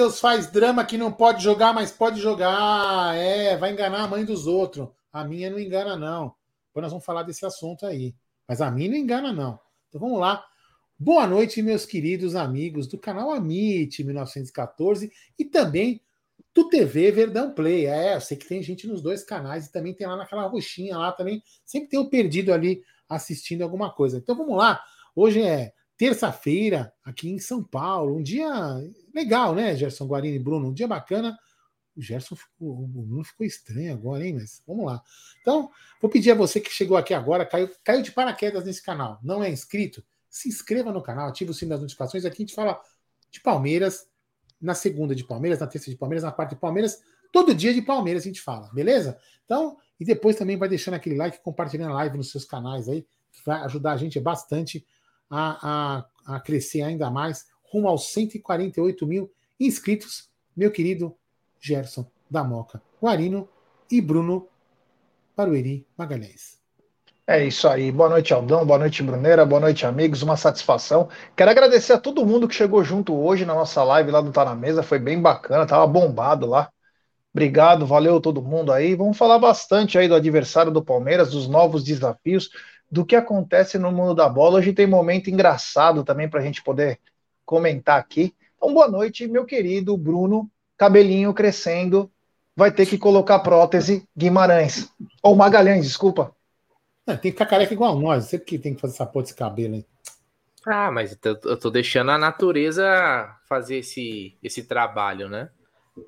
aí, seus faz drama que não pode jogar, mas pode jogar. É, vai enganar a mãe dos outros. A minha não engana, não. Depois nós vamos falar desse assunto aí. Mas a minha não engana, não. Então vamos lá. Boa noite, meus queridos amigos do canal Amit 1914 e também do TV Verdão Play. É, eu sei que tem gente nos dois canais e também tem lá naquela roxinha lá também. Sempre tem um perdido ali assistindo alguma coisa. Então vamos lá. Hoje é terça-feira aqui em São Paulo. Um dia legal, né, Gerson Guarini Bruno? Um dia bacana. O Gerson ficou, o Bruno ficou estranho agora, hein? Mas vamos lá. Então, vou pedir a você que chegou aqui agora, caiu, caiu de paraquedas nesse canal, não é inscrito, se inscreva no canal, ative o sino das notificações. Aqui a gente fala de Palmeiras, na segunda de Palmeiras, na terça de Palmeiras, na quarta de Palmeiras. Todo dia de Palmeiras a gente fala, beleza? Então, e depois também vai deixando aquele like, compartilhando a live nos seus canais aí, que vai ajudar a gente bastante a, a, a crescer ainda mais, rumo aos 148 mil inscritos, meu querido Gerson da Moca Guarino e Bruno Barueri Magalhães. É isso aí. Boa noite, Aldão. Boa noite, Bruneira. Boa noite, amigos. Uma satisfação. Quero agradecer a todo mundo que chegou junto hoje na nossa live lá do Tá na Mesa. Foi bem bacana, tava bombado lá. Obrigado, valeu todo mundo aí. Vamos falar bastante aí do adversário do Palmeiras, dos novos desafios do que acontece no mundo da bola. Hoje tem momento engraçado também para a gente poder comentar aqui. Então, boa noite, meu querido Bruno, cabelinho crescendo, vai ter que colocar prótese Guimarães. Ou Magalhães, desculpa. É, tem que ficar careca igual nós, sempre que tem que fazer essa porra desse cabelo, hein? Ah, mas eu tô deixando a natureza fazer esse, esse trabalho, né?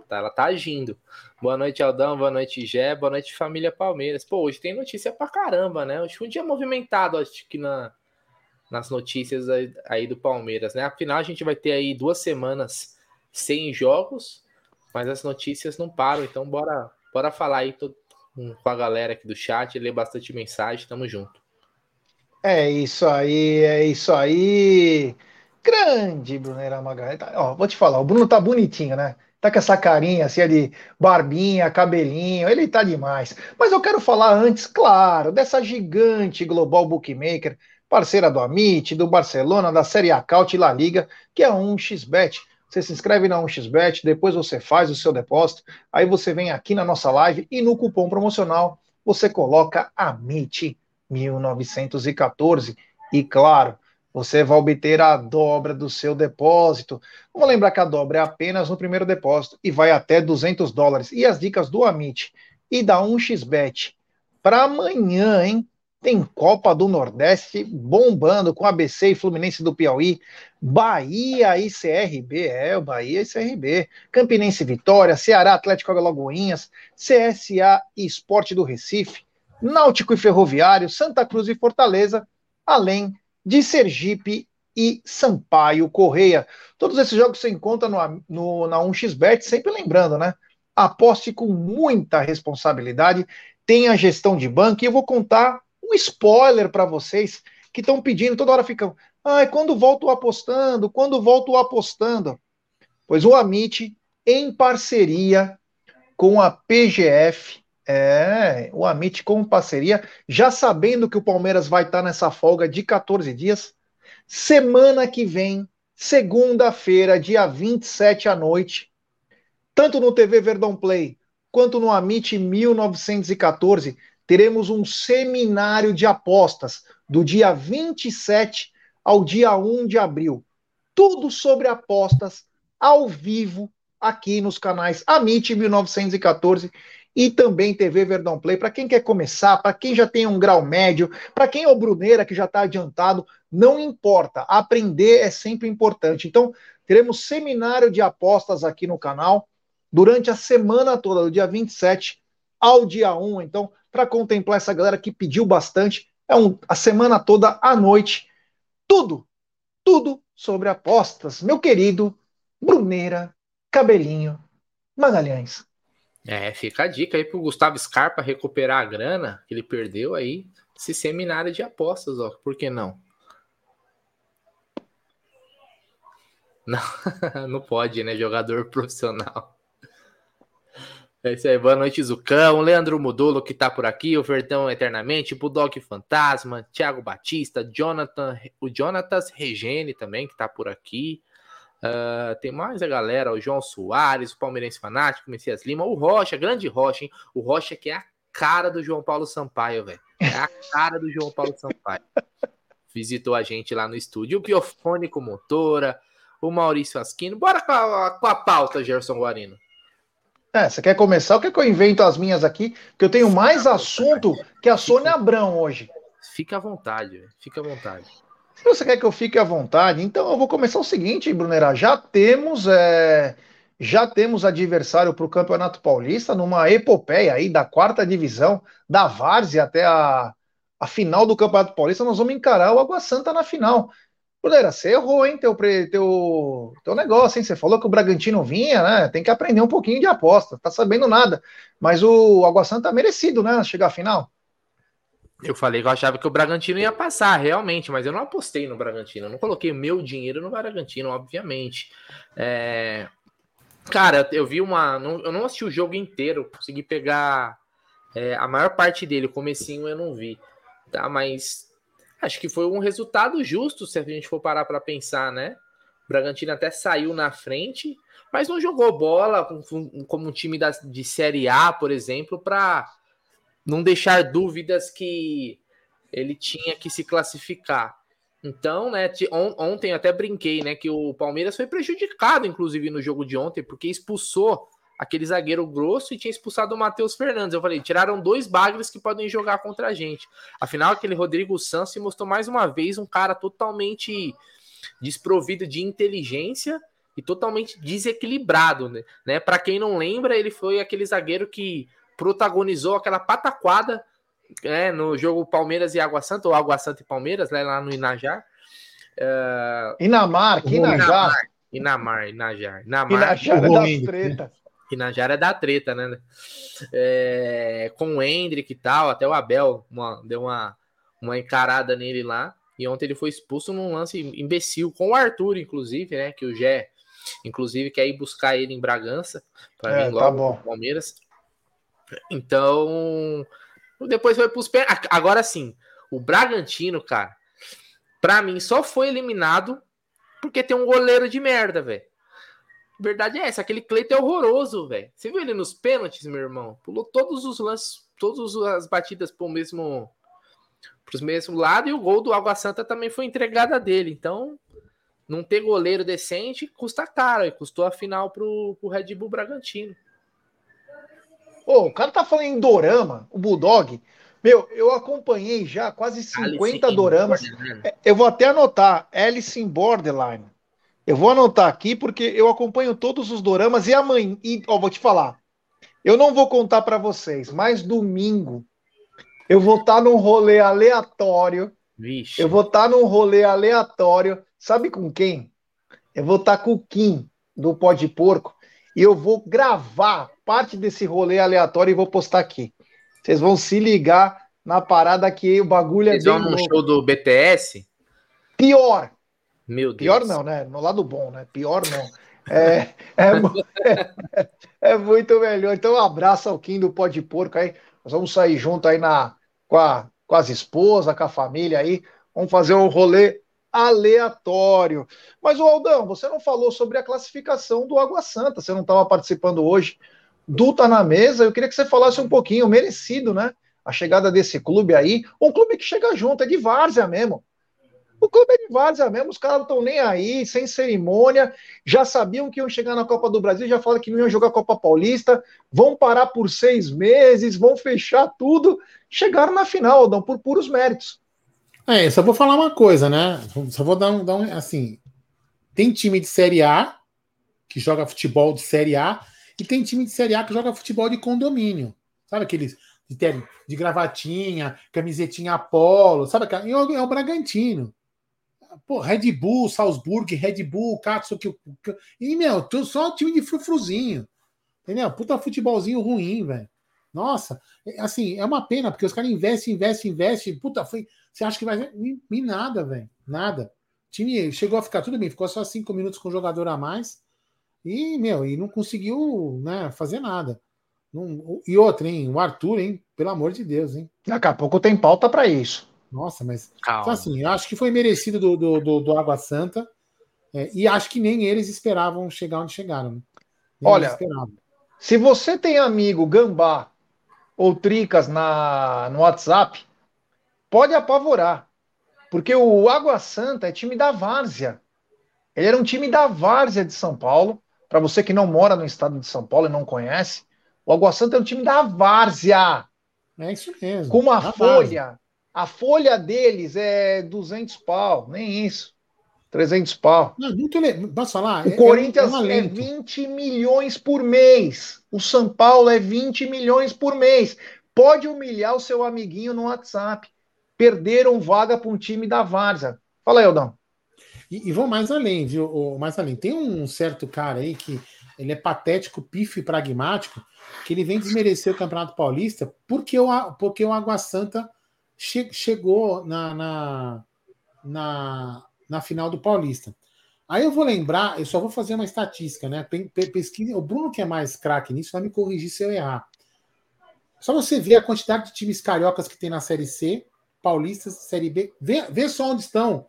Tá, ela tá agindo. Boa noite, Aldão. Boa noite, Gé. Boa noite, família Palmeiras. Pô, hoje tem notícia pra caramba, né? Hoje foi um dia movimentado, acho que na, nas notícias aí, aí, do Palmeiras, né? Afinal, a gente vai ter aí duas semanas sem jogos, mas as notícias não param. Então, bora, bora falar aí todo, com a galera aqui do chat, ler bastante mensagem. Tamo junto. É isso aí, é isso aí. Grande Bruneira Magalhães. Tá, ó, vou te falar, o Bruno tá bonitinho, né? Tá com essa carinha assim de barbinha, cabelinho, ele tá demais. Mas eu quero falar antes, claro, dessa gigante global bookmaker, parceira do Amit, do Barcelona, da Série A Caut e La Liga, que é a 1xBet. Você se inscreve na 1xBet, depois você faz o seu depósito, aí você vem aqui na nossa live e no cupom promocional você coloca AMIT 1914. E claro, você vai obter a dobra do seu depósito. Vamos lembrar que a dobra é apenas no primeiro depósito e vai até 200 dólares. E as dicas do Amit e da 1xBet para amanhã, hein? Tem Copa do Nordeste bombando com ABC e Fluminense do Piauí, Bahia e CRB, é, o Bahia e CRB, Campinense Vitória, Ceará Atlético Alagoinhas, CSA e Esporte do Recife, Náutico e Ferroviário, Santa Cruz e Fortaleza, além de Sergipe e Sampaio Correia. Todos esses jogos você encontra no, no, na 1xBet, sempre lembrando, né? Aposte com muita responsabilidade, tenha gestão de banco, e eu vou contar um spoiler para vocês que estão pedindo, toda hora ficam, ah, quando volto apostando, quando volto apostando. Pois o Amit, em parceria com a PGF, é, o Amit com parceria, já sabendo que o Palmeiras vai estar nessa folga de 14 dias. Semana que vem, segunda-feira, dia 27 à noite, tanto no TV Verdão Play quanto no Amit 1914, teremos um seminário de apostas do dia 27 ao dia 1 de abril. Tudo sobre apostas ao vivo aqui nos canais Amit 1914 e também TV Verdão Play. Para quem quer começar, para quem já tem um grau médio, para quem é o Bruneira que já está adiantado, não importa. Aprender é sempre importante. Então, teremos seminário de apostas aqui no canal durante a semana toda, do dia 27 ao dia 1. Então, para contemplar essa galera que pediu bastante, é um, a semana toda à noite. Tudo, tudo sobre apostas. Meu querido Bruneira Cabelinho Magalhães. É, fica a dica aí pro Gustavo Scarpa recuperar a grana que ele perdeu aí, esse seminário de apostas, ó. Por que não? Não, não pode, né? Jogador profissional. É isso aí, boa noite, Zucão. Leandro Mudulo, que tá por aqui, o Verdão Eternamente, Budok Fantasma, Thiago Batista, Jonathan, o Jonatas Regene também, que tá por aqui. Uh, tem mais a galera, o João Soares, o Palmeirense Fanático, o Messias Lima, o Rocha, grande Rocha, hein? O Rocha que é a cara do João Paulo Sampaio, velho. É a cara do João Paulo Sampaio. Visitou a gente lá no estúdio. O Biofônico Motora, o Maurício Asquino. Bora com a, com a pauta, Gerson Guarino. É, você quer começar ou quer que eu invento as minhas aqui? Porque eu tenho mais assunto que a Sônia Abrão hoje. Fica à vontade, fica à vontade. Se você quer que eu fique à vontade, então eu vou começar o seguinte, Brunera. Já temos, é, já temos adversário para o Campeonato Paulista numa epopeia aí da quarta divisão, da Várzea até a, a final do Campeonato Paulista. Nós vamos encarar o Água Santa na final. Brunera, você errou, hein, teu, teu, teu negócio, hein? Você falou que o Bragantino vinha, né? Tem que aprender um pouquinho de aposta, tá sabendo nada. Mas o Água Santa é merecido, né? Chegar à final. Eu falei que eu achava que o Bragantino ia passar, realmente, mas eu não apostei no Bragantino. Eu não coloquei meu dinheiro no Bragantino, obviamente. É... Cara, eu vi uma. eu não assisti o jogo inteiro, consegui pegar é, a maior parte dele, o comecinho eu não vi. Tá, mas acho que foi um resultado justo se a gente for parar para pensar, né? O Bragantino até saiu na frente, mas não jogou bola como um time da, de Série A, por exemplo, para não deixar dúvidas que ele tinha que se classificar. Então, né, on, ontem até brinquei, né, que o Palmeiras foi prejudicado, inclusive, no jogo de ontem, porque expulsou aquele zagueiro grosso e tinha expulsado o Matheus Fernandes. Eu falei, tiraram dois bagres que podem jogar contra a gente. Afinal, aquele Rodrigo Santos se mostrou mais uma vez um cara totalmente desprovido de inteligência e totalmente desequilibrado, né? né? Para quem não lembra, ele foi aquele zagueiro que protagonizou aquela pataquada né, no jogo Palmeiras e Água Santa, ou Água Santa e Palmeiras, né, lá no Inajar. Uh, Inamar, que Inajar. Inamar, Inajar. Inamar, Inajar é da Inajar é da treta, né? É, com o Hendrick e tal, até o Abel uma, deu uma, uma encarada nele lá. E ontem ele foi expulso num lance imbecil, com o Arthur, inclusive, né? Que o Gé, inclusive, quer ir buscar ele em Bragança para é, vir tá logo tá Palmeiras. Então, depois foi pros pés. Agora sim, o Bragantino, cara, pra mim só foi eliminado porque tem um goleiro de merda, velho. Verdade é essa, aquele Cleiton é horroroso, velho. Você viu ele nos pênaltis, meu irmão? Pulou todos os lances, todas as batidas pro mesmo pros mesmo lado e o gol do Água Santa também foi entregada dele. Então, não ter goleiro decente custa caro, e custou a final pro, pro Red Bull Bragantino. Pô, o cara tá falando em dorama, o Bulldog. Meu, eu acompanhei já quase 50 Alice doramas. É, eu vou até anotar, Alice in Borderline. Eu vou anotar aqui porque eu acompanho todos os doramas e amanhã, e, ó, vou te falar. Eu não vou contar para vocês, mas domingo eu vou estar tá num rolê aleatório. Vixe. Eu vou estar tá num rolê aleatório. Sabe com quem? Eu vou estar tá com o Kim do Pó de Porco e eu vou gravar parte desse rolê aleatório e vou postar aqui. Vocês vão se ligar na parada que o bagulho é Vocês bem vão no show do BTS? Pior. Meu Deus. Pior não, né? No lado bom, né? Pior não. É, é, é, é muito melhor. Então, um abraço ao Kim do Pó de Porco aí. Nós vamos sair junto aí na, com, a, com as esposas, com a família aí. Vamos fazer um rolê aleatório. Mas, o Aldão, você não falou sobre a classificação do Água Santa, você não estava participando hoje do Tá na Mesa. Eu queria que você falasse um pouquinho, merecido, né? A chegada desse clube aí, um clube que chega junto, é de várzea mesmo. O clube é de várzea mesmo, os caras não estão nem aí, sem cerimônia, já sabiam que iam chegar na Copa do Brasil, já falaram que não iam jogar a Copa Paulista, vão parar por seis meses, vão fechar tudo, chegaram na final, Aldão, por puros méritos. É, só vou falar uma coisa, né? Só vou dar um, dar um. Assim, tem time de Série A que joga futebol de Série A e tem time de Série A que joga futebol de condomínio. Sabe aqueles de, de gravatinha, camisetinha Apolo, sabe? É o, é o Bragantino. Pô, Red Bull, Salzburg, Red Bull, Katsuki. E, meu, só time de frufruzinho. Entendeu? Puta futebolzinho ruim, velho. Nossa, é, assim, é uma pena, porque os caras investem, investem, investem. Puta, foi. Você acha que vai. E, nada, velho. Nada. O time chegou a ficar tudo bem, ficou só cinco minutos com o jogador a mais. E, meu, e não conseguiu né, fazer nada. Não, e outra, hein? O Arthur, hein? Pelo amor de Deus, hein? Daqui a pouco tem pauta para isso. Nossa, mas. Então, assim, eu acho que foi merecido do, do, do, do Água Santa. É, e acho que nem eles esperavam chegar onde chegaram. Né? Olha, se você tem amigo gambá ou tricas na, no WhatsApp, pode apavorar. Porque o Água Santa é time da Várzea. Ele era um time da Várzea de São Paulo. Para você que não mora no estado de São Paulo e não conhece, o Água Santa é um time da Várzea. É isso mesmo. Com uma folha. A folha deles é 200 pau, nem isso. 300 pau. Não, muito le... Posso falar? O é, Corinthians é, é 20 milhões por mês. O São Paulo é 20 milhões por mês. Pode humilhar o seu amiguinho no WhatsApp. Perderam vaga para um time da Várzea. Fala aí, Eldão. E, e vou mais além, viu? Mais além. Tem um certo cara aí que ele é patético, pifo e pragmático, que ele vem desmerecer o Campeonato Paulista porque o, porque o Água Santa che, chegou na, na, na na final do Paulista. Aí eu vou lembrar, eu só vou fazer uma estatística, né? Pesquisa, o Bruno, que é mais craque nisso, vai me corrigir se eu errar. Só você ver a quantidade de times cariocas que tem na Série C, Paulistas, Série B. Vê, vê só onde estão.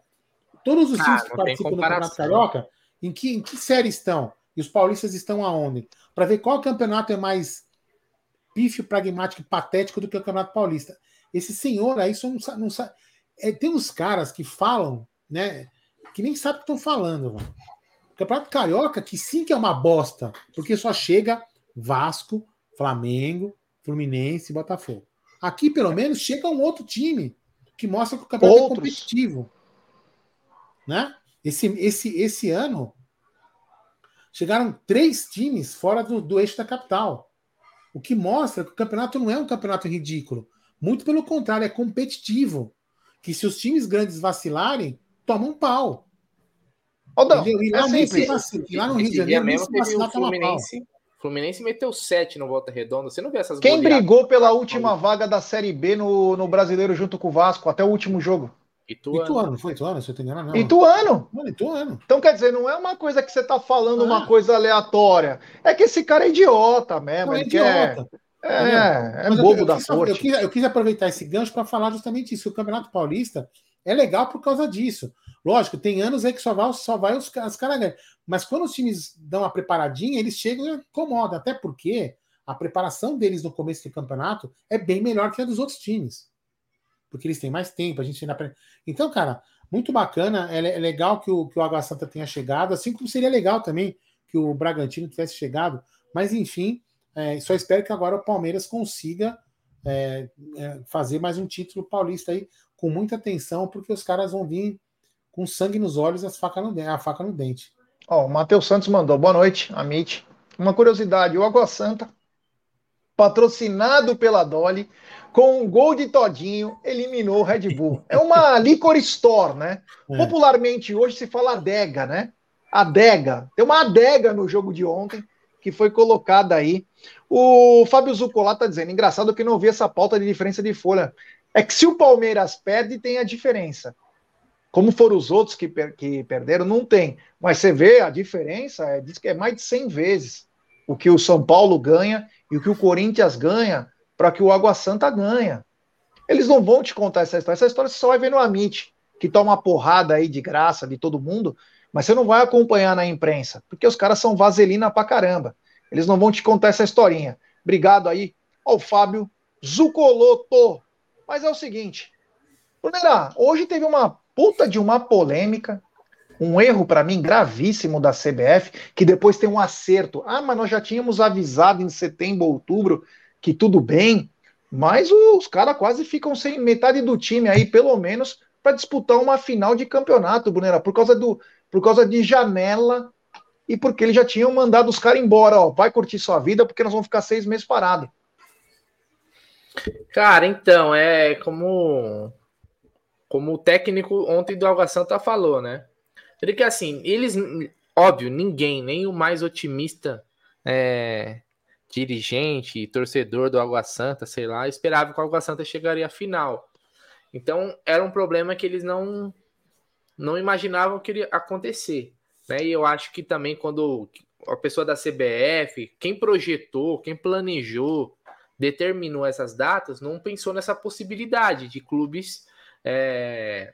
Todos os ah, times que participam do Campeonato Carioca, em que, em que série estão? E os paulistas estão aonde? Para ver qual campeonato é mais pífio, pragmático e patético do que o Campeonato Paulista. Esse senhor aí só não sabe. Não sabe é, tem uns caras que falam, né? que nem sabe o que estão falando. Mano. Campeonato Carioca, que sim que é uma bosta, porque só chega Vasco, Flamengo, Fluminense e Botafogo. Aqui, pelo menos, chega um outro time que mostra que o campeonato é Outros. é competitivo. Né? Esse, esse, esse ano chegaram três times fora do, do eixo da capital. O que mostra que o campeonato não é um campeonato ridículo. Muito pelo contrário, é competitivo. Que se os times grandes vacilarem, toma um pau. Aldão, e lá, é se vacila, lá no Rio de Janeiro, mesmo teve o Fluminense. Fluminense meteu 7 no Volta Redonda. Você não vê essas Quem brigou pela última vaga da Série B no, no Brasileiro junto com o Vasco até o último jogo? Ituano. Ituano, não foi Ituano? Se eu te engano, não. Ituano. Mano, Ituano. Então, quer dizer, não é uma coisa que você tá falando ah. uma coisa aleatória. É que esse cara é idiota mesmo. Não, é idiota. Quer... É, é bobo eu, da sorte. Eu quis, eu quis aproveitar esse gancho para falar justamente isso. O Campeonato Paulista é legal por causa disso. Lógico, tem anos aí que só vai, só vai os, as caras Mas quando os times dão uma preparadinha, eles chegam e incomodam. Até porque a preparação deles no começo do campeonato é bem melhor que a dos outros times. Porque eles têm mais tempo, a gente ainda. Então, cara, muito bacana. É, é legal que o, que o Água Santa tenha chegado, assim como seria legal também que o Bragantino tivesse chegado. Mas, enfim, é, só espero que agora o Palmeiras consiga é, é, fazer mais um título paulista aí com muita atenção, porque os caras vão vir com sangue nos olhos e as faca no, a faca no dente. Ó, o Matheus Santos mandou, boa noite, Amit. Uma curiosidade, o Água Santa, patrocinado pela Dolly, com um gol de Todinho, eliminou o Red Bull. É uma liquor store, né? É. Popularmente hoje se fala adega, né? Adega. Tem uma adega no jogo de ontem que foi colocada aí. O Fábio Zucolá tá dizendo, engraçado que não vi essa pauta de diferença de folha. É que se o Palmeiras perde, tem a diferença. Como foram os outros que, per que perderam, não tem. Mas você vê a diferença, é, diz que é mais de 100 vezes o que o São Paulo ganha e o que o Corinthians ganha para que o Água Santa ganha. Eles não vão te contar essa história. Essa história você só vai ver no Amit, que toma uma porrada aí de graça de todo mundo, mas você não vai acompanhar na imprensa, porque os caras são vaselina pra caramba. Eles não vão te contar essa historinha. Obrigado aí ao Fábio Zucoloto. Mas é o seguinte, Brunera, hoje teve uma puta de uma polêmica, um erro para mim gravíssimo da CBF, que depois tem um acerto. Ah, mas nós já tínhamos avisado em setembro, outubro, que tudo bem, mas os caras quase ficam sem metade do time aí, pelo menos, para disputar uma final de campeonato, Brunera, por causa do por causa de janela e porque eles já tinham mandado os caras embora, ó, vai curtir sua vida porque nós vamos ficar seis meses parados. Cara, então, é como como o técnico ontem do Água Santa falou, né? Ele que assim, eles, óbvio, ninguém, nem o mais otimista é, dirigente, torcedor do Água Santa, sei lá, esperava que o Água Santa chegaria à final. Então, era um problema que eles não não imaginavam que iria acontecer. Né? E eu acho que também quando a pessoa da CBF, quem projetou, quem planejou, determinou essas datas, não pensou nessa possibilidade de clubes é,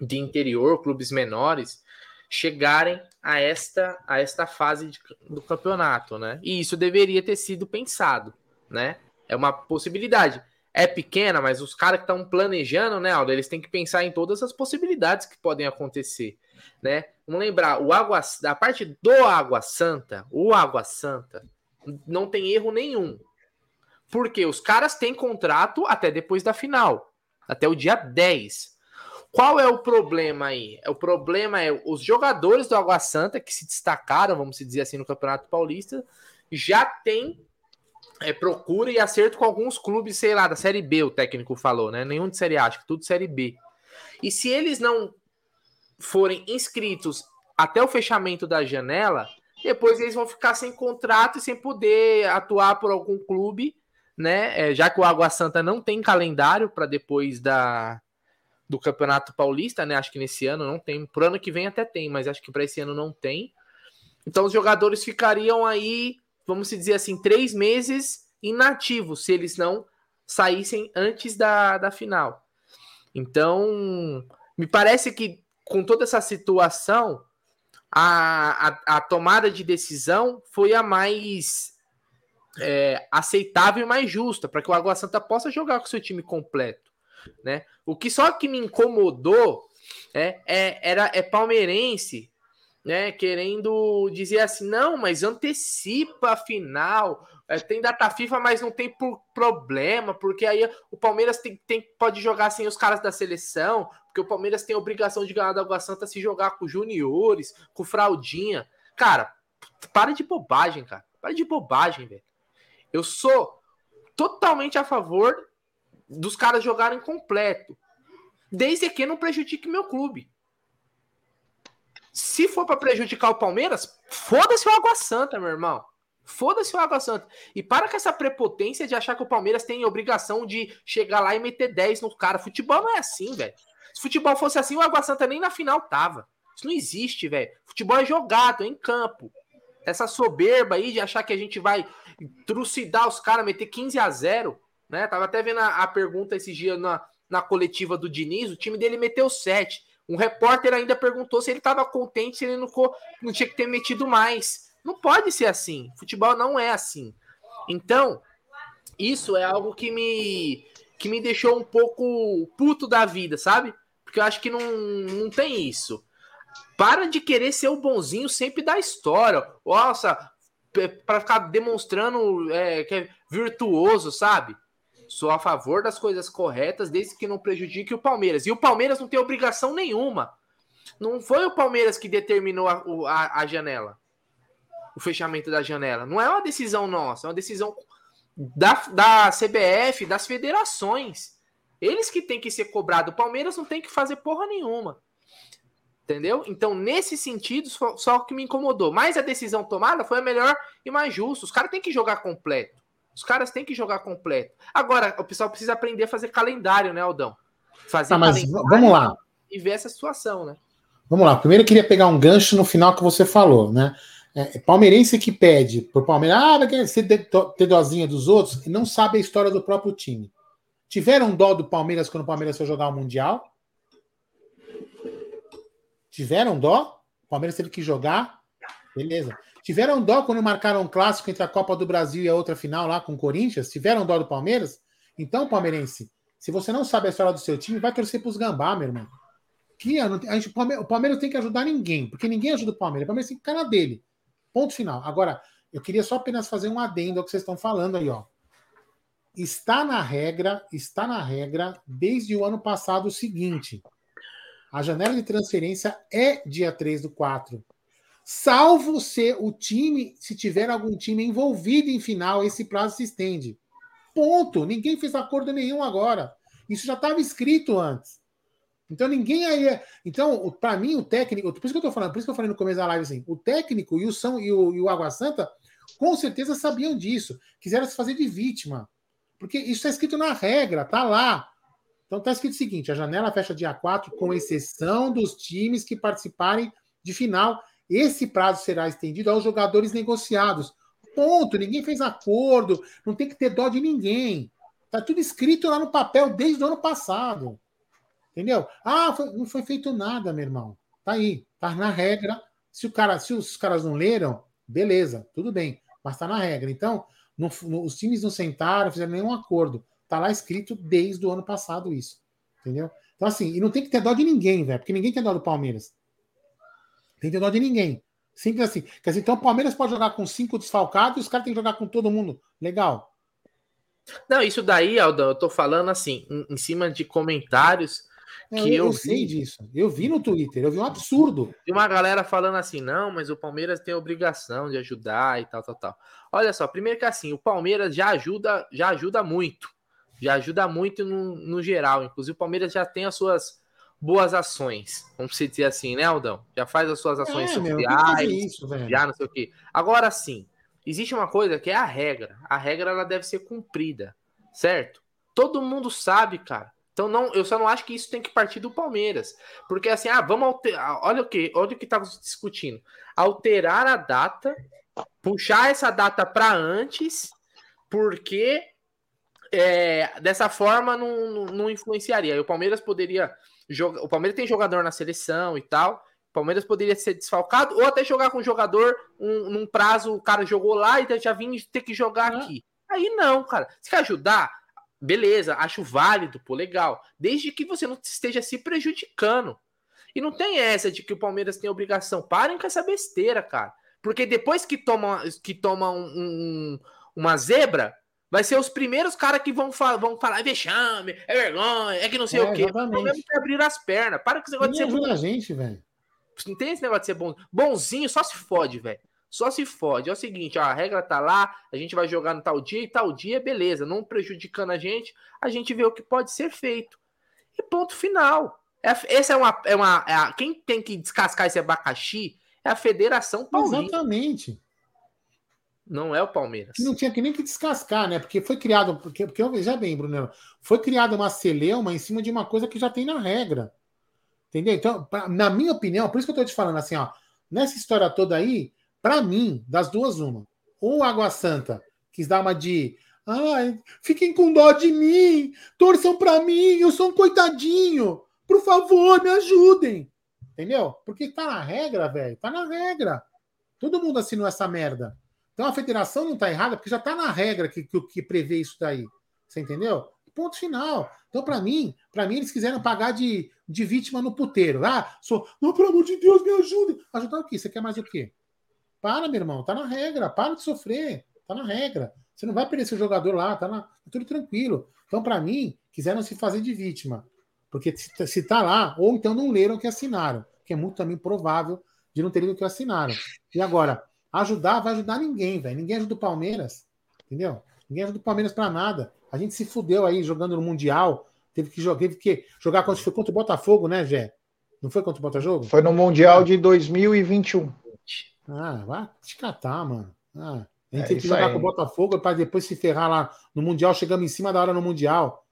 de interior, clubes menores, chegarem a esta a esta fase de, do campeonato, né? E isso deveria ter sido pensado, né? É uma possibilidade. É pequena, mas os caras que estão planejando, né, Aldo, eles têm que pensar em todas as possibilidades que podem acontecer, né? Vamos lembrar, o Água, da parte do Água Santa, o Água Santa não tem erro nenhum. Porque os caras têm contrato até depois da final, até o dia 10. Qual é o problema aí? O problema é os jogadores do Água Santa que se destacaram, vamos dizer assim, no Campeonato Paulista, já tem é, procura e acerto com alguns clubes, sei lá, da Série B, o técnico falou, né? Nenhum de Série A, acho que tudo Série B. E se eles não forem inscritos até o fechamento da janela, depois eles vão ficar sem contrato e sem poder atuar por algum clube, né? É, já que o Água Santa não tem calendário para depois da do Campeonato Paulista, né? Acho que nesse ano não tem. Pro ano que vem até tem, mas acho que para esse ano não tem. Então os jogadores ficariam aí, vamos dizer assim, três meses inativos se eles não saíssem antes da, da final. Então, me parece que com toda essa situação, a, a, a tomada de decisão foi a mais é, aceitável e mais justa, para que o Água Santa possa jogar com seu time completo. Né? O que só que me incomodou é, é, era, é palmeirense né, querendo dizer assim, não, mas antecipa a final, é, tem data FIFA, mas não tem por problema, porque aí o Palmeiras tem, tem, pode jogar sem os caras da seleção, porque o Palmeiras tem a obrigação de ganhar da Água Santa se jogar com juniores, com fraldinha. Cara, para de bobagem, cara. Para de bobagem, velho. Eu sou totalmente a favor dos caras jogarem completo, desde que não prejudique meu clube. Se for para prejudicar o Palmeiras, foda-se o Água Santa, meu irmão. Foda-se o Água Santa. E para com essa prepotência de achar que o Palmeiras tem obrigação de chegar lá e meter 10 no cara. Futebol não é assim, velho. Se futebol fosse assim, o Água Santa nem na final tava. Isso não existe, velho. Futebol é jogado, é em campo. Essa soberba aí de achar que a gente vai trucidar os caras, meter 15 a 0, né? Tava até vendo a, a pergunta esse dia na, na coletiva do Diniz, o time dele meteu 7. Um repórter ainda perguntou se ele estava contente, se ele não, não tinha que ter metido mais. Não pode ser assim. Futebol não é assim. Então, isso é algo que me que me deixou um pouco puto da vida, sabe? Porque eu acho que não, não tem isso. Para de querer ser o bonzinho sempre da história. Nossa, para ficar demonstrando é, que é virtuoso, sabe? Sou a favor das coisas corretas, desde que não prejudique o Palmeiras. E o Palmeiras não tem obrigação nenhuma. Não foi o Palmeiras que determinou a, a, a janela, o fechamento da janela. Não é uma decisão nossa, é uma decisão da, da CBF, das federações. Eles que têm que ser cobrados. O Palmeiras não tem que fazer porra nenhuma. Entendeu? Então, nesse sentido, só, só que me incomodou. Mas a decisão tomada foi a melhor e mais justa. Os caras têm que jogar completo. Os caras têm que jogar completo. Agora, o pessoal precisa aprender a fazer calendário, né, Aldão? Fazer tá, mas vamos lá. E ver essa situação, né? Vamos lá. Primeiro eu queria pegar um gancho no final que você falou, né? É, é palmeirense que pede por Palmeiras, ah, vai ter, ter dozinha dos outros, e não sabe a história do próprio time. Tiveram dó do Palmeiras quando o Palmeiras foi jogar o Mundial? Tiveram dó? O Palmeiras teve que jogar? Beleza. Tiveram dó quando marcaram um clássico entre a Copa do Brasil e a outra final lá com o Corinthians? Tiveram dó do Palmeiras? Então, palmeirense, se você não sabe a história do seu time, vai torcer para os gambá, meu irmão. Que a gente, o Palmeiras tem que ajudar ninguém, porque ninguém ajuda o Palmeiras. O Palmeiras tem que ficar na dele. Ponto final. Agora, eu queria só apenas fazer um adendo ao que vocês estão falando aí, ó. Está na regra, está na regra desde o ano passado o seguinte: a janela de transferência é dia 3 do 4 salvo se o time, se tiver algum time envolvido em final, esse prazo se estende. Ponto. Ninguém fez acordo nenhum agora. Isso já estava escrito antes. Então ninguém aí. É... Então, para mim, o técnico. Por isso que eu tô falando, por isso que eu falei no começo da live assim: o técnico e o São e o, e o Água Santa com certeza sabiam disso. Quiseram se fazer de vítima. Porque isso está escrito na regra, tá lá. Então está escrito o seguinte: a janela fecha dia 4, com exceção dos times que participarem de final. Esse prazo será estendido aos jogadores negociados. Ponto. Ninguém fez acordo. Não tem que ter dó de ninguém. Tá tudo escrito lá no papel desde o ano passado. Entendeu? Ah, foi, não foi feito nada, meu irmão. Tá aí. Tá na regra. Se, o cara, se os caras não leram, beleza, tudo bem. Mas tá na regra. Então, os times não sentaram, fizeram nenhum acordo. Tá lá escrito desde o ano passado isso. Entendeu? Então, assim, e não tem que ter dó de ninguém, velho, porque ninguém tem dó do Palmeiras. Tem que ter dó de ninguém. Simples assim. Quer dizer, então o Palmeiras pode jogar com cinco desfalcados e os caras têm que jogar com todo mundo. Legal. Não, isso daí, Aldão, eu tô falando assim, em, em cima de comentários que eu, eu, eu sei disso. Eu vi no Twitter, eu vi um absurdo. E uma galera falando assim, não, mas o Palmeiras tem a obrigação de ajudar e tal, tal, tal. Olha só, primeiro que assim, o Palmeiras já ajuda, já ajuda muito. Já ajuda muito no, no geral. Inclusive, o Palmeiras já tem as suas boas ações. Vamos dizer assim, né, Aldão? Já faz as suas ações é, sociais, já não sei o quê. Agora sim, existe uma coisa que é a regra. A regra ela deve ser cumprida, certo? Todo mundo sabe, cara. Então não, eu só não acho que isso tem que partir do Palmeiras, porque assim, ah, vamos alterar, olha o que, olha o que tá discutindo, alterar a data, puxar essa data para antes, porque é, dessa forma não, não, não influenciaria. o Palmeiras poderia o Palmeiras tem jogador na seleção e tal, Palmeiras poderia ser desfalcado ou até jogar com um jogador um, num prazo, o cara jogou lá e já vinha ter que jogar aqui. Aí não, cara. Se quer ajudar, beleza, acho válido, pô, legal. Desde que você não esteja se prejudicando. E não tem essa de que o Palmeiras tem obrigação. Parem com essa besteira, cara. Porque depois que toma, que toma um, um, uma zebra, vai ser os primeiros caras que vão, fa vão falar é vexame, é vergonha, é que não sei é, o quê. Exatamente. O problema é abrir as pernas. Para com esse negócio de ser. Ajuda a gente, velho. Não tem esse negócio de ser bom. Bonzinho só se fode, velho. Só se fode. É o seguinte, ó, a regra tá lá, a gente vai jogar no tal dia e tal dia, beleza. Não prejudicando a gente, a gente vê o que pode ser feito. E ponto final. É, essa é uma. É uma é a, quem tem que descascar esse abacaxi é a Federação Paulista. Exatamente. Não é o Palmeiras. Não tinha que nem que descascar, né? Porque foi criado. Porque, porque veja bem, Bruno, foi criada uma celeuma em cima de uma coisa que já tem na regra. Entendeu? Então, pra, na minha opinião, por isso que eu tô te falando assim, ó, nessa história toda aí, para mim, das duas, uma. Ou Água Santa quis dar uma de. Ai, fiquem com dó de mim, torçam para mim, eu sou um coitadinho. Por favor, me ajudem. Entendeu? Porque tá na regra, velho. Tá na regra. Todo mundo assinou essa merda. Então a federação não tá errada, porque já tá na regra que, que, que prevê isso daí. Você entendeu? Ponto final. Então, para mim, para mim, eles quiseram pagar de, de vítima no puteiro. Ah, sou. Não, pelo amor de Deus, me ajude. Ajudar o quê? Você quer mais o quê? Para, meu irmão, tá na regra, para de sofrer. Tá na regra. Você não vai perder seu jogador lá, tá, na, tá tudo tranquilo. Então, para mim, quiseram se fazer de vítima. Porque se, se tá lá, ou então não leram o que assinaram, que é muito também provável de não ter lido o que assinaram. E agora, ajudar vai ajudar ninguém, velho. Ninguém ajuda o Palmeiras, entendeu? Ninguém ajuda o Palmeiras para nada. A gente se fudeu aí jogando no Mundial. Teve que jogar, teve que jogar contra, foi contra o Botafogo, né, Gé? Não foi contra o Botafogo? Foi no Mundial de 2021. Ah, vai te catar, mano. Ah, a gente é teve que jogar aí. com o Botafogo para depois se ferrar lá no Mundial. Chegamos em cima da hora no Mundial.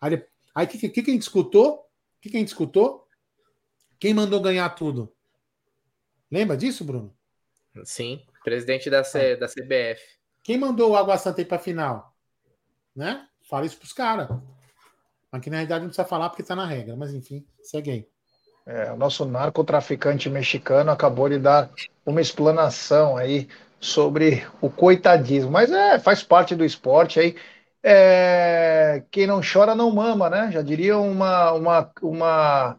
Aí o que, que, que a gente escutou? O que, que a gente escutou? Quem mandou ganhar tudo? Lembra disso, Bruno? Sim, presidente da, C, ah. da CBF. Quem mandou o Água Santa ir para final? né? Fala isso pros caras. Mas que na realidade não precisa falar porque tá na regra, mas enfim, segue aí. É, o nosso narcotraficante mexicano acabou de dar uma explanação aí sobre o coitadismo, mas é, faz parte do esporte aí. É, quem não chora não mama, né? Já diria uma, uma, uma,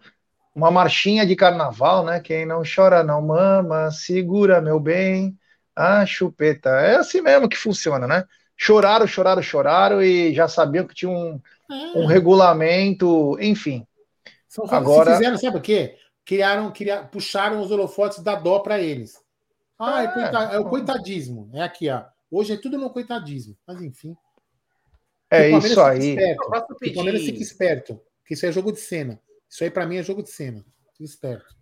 uma marchinha de carnaval, né? Quem não chora não mama, segura meu bem, a chupeta. É assim mesmo que funciona, né? choraram, choraram, choraram e já sabiam que tinha um, é. um regulamento, enfim. São, Agora, fizeram, sabe o quê? Criaram, criaram, puxaram os holofotes da dó para eles. Ah, é, é, coitad, é, o coitadismo. É aqui, ó. Hoje é tudo no coitadismo. Mas enfim. É isso aí. Esperto, o Palmeiras fica esperto. Que isso é jogo de cena. Isso aí para mim é jogo de cena. Fica esperto.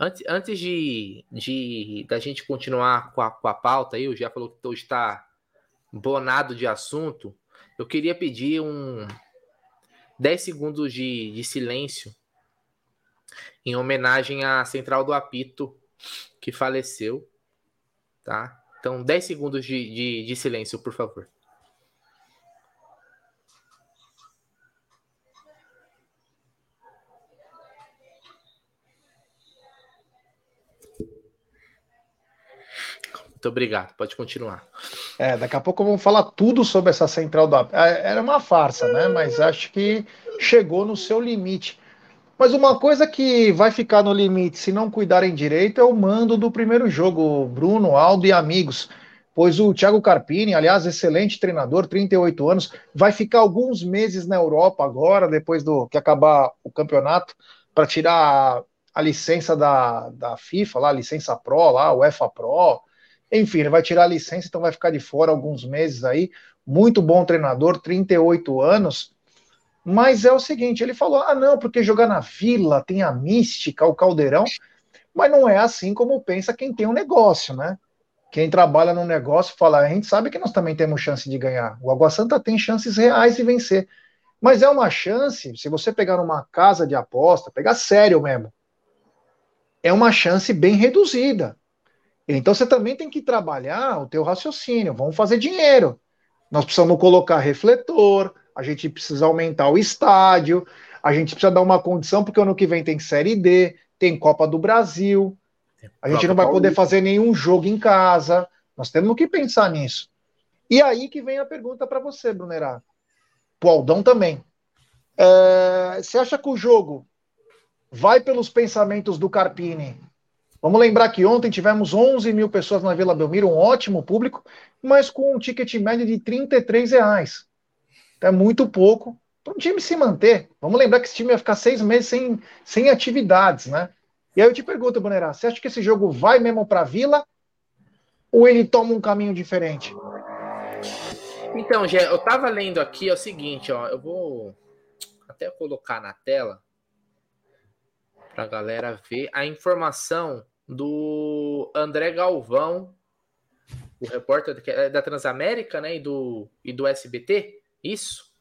Antes, antes de, de da gente continuar com a, com a pauta aí, o já falou que está bonado de assunto, eu queria pedir um 10 segundos de, de silêncio em homenagem à Central do Apito, que faleceu. Tá? Então, 10 segundos de, de, de silêncio, por favor. Muito obrigado, pode continuar. É, daqui a pouco vamos falar tudo sobre essa central. É, era uma farsa, né? Mas acho que chegou no seu limite. Mas uma coisa que vai ficar no limite se não cuidarem direito é o mando do primeiro jogo, Bruno, Aldo e amigos. Pois o Thiago Carpini, aliás, excelente treinador, 38 anos, vai ficar alguns meses na Europa agora, depois do que acabar o campeonato, para tirar a licença da, da FIFA, lá, a licença Pro, lá, o UEFA Pro. Enfim, ele vai tirar a licença, então vai ficar de fora alguns meses aí. Muito bom treinador, 38 anos. Mas é o seguinte, ele falou: ah, não, porque jogar na vila tem a mística, o caldeirão. Mas não é assim como pensa quem tem um negócio, né? Quem trabalha no negócio fala: a gente sabe que nós também temos chance de ganhar. O Água Santa tem chances reais de vencer. Mas é uma chance, se você pegar uma casa de aposta, pegar sério mesmo, é uma chance bem reduzida. Então você também tem que trabalhar o teu raciocínio. Vamos fazer dinheiro. Nós precisamos colocar refletor, a gente precisa aumentar o estádio, a gente precisa dar uma condição, porque ano que vem tem Série D, tem Copa do Brasil. A gente não vai poder fazer nenhum jogo em casa. Nós temos que pensar nisso. E aí que vem a pergunta para você, Brunerá. Pro Aldão também. É, você acha que o jogo vai pelos pensamentos do Carpini. Vamos lembrar que ontem tivemos 11 mil pessoas na Vila Belmiro, um ótimo público, mas com um ticket médio de 33 reais. É muito pouco para um time se manter. Vamos lembrar que esse time ia ficar seis meses sem, sem atividades, né? E aí eu te pergunto, Bonerá, você acha que esse jogo vai mesmo para a Vila ou ele toma um caminho diferente? Então, Gé, eu tava lendo aqui é o seguinte, ó, eu vou até colocar na tela para a galera ver a informação do André Galvão, o repórter é da Transamérica, né, e do, e do SBT, isso.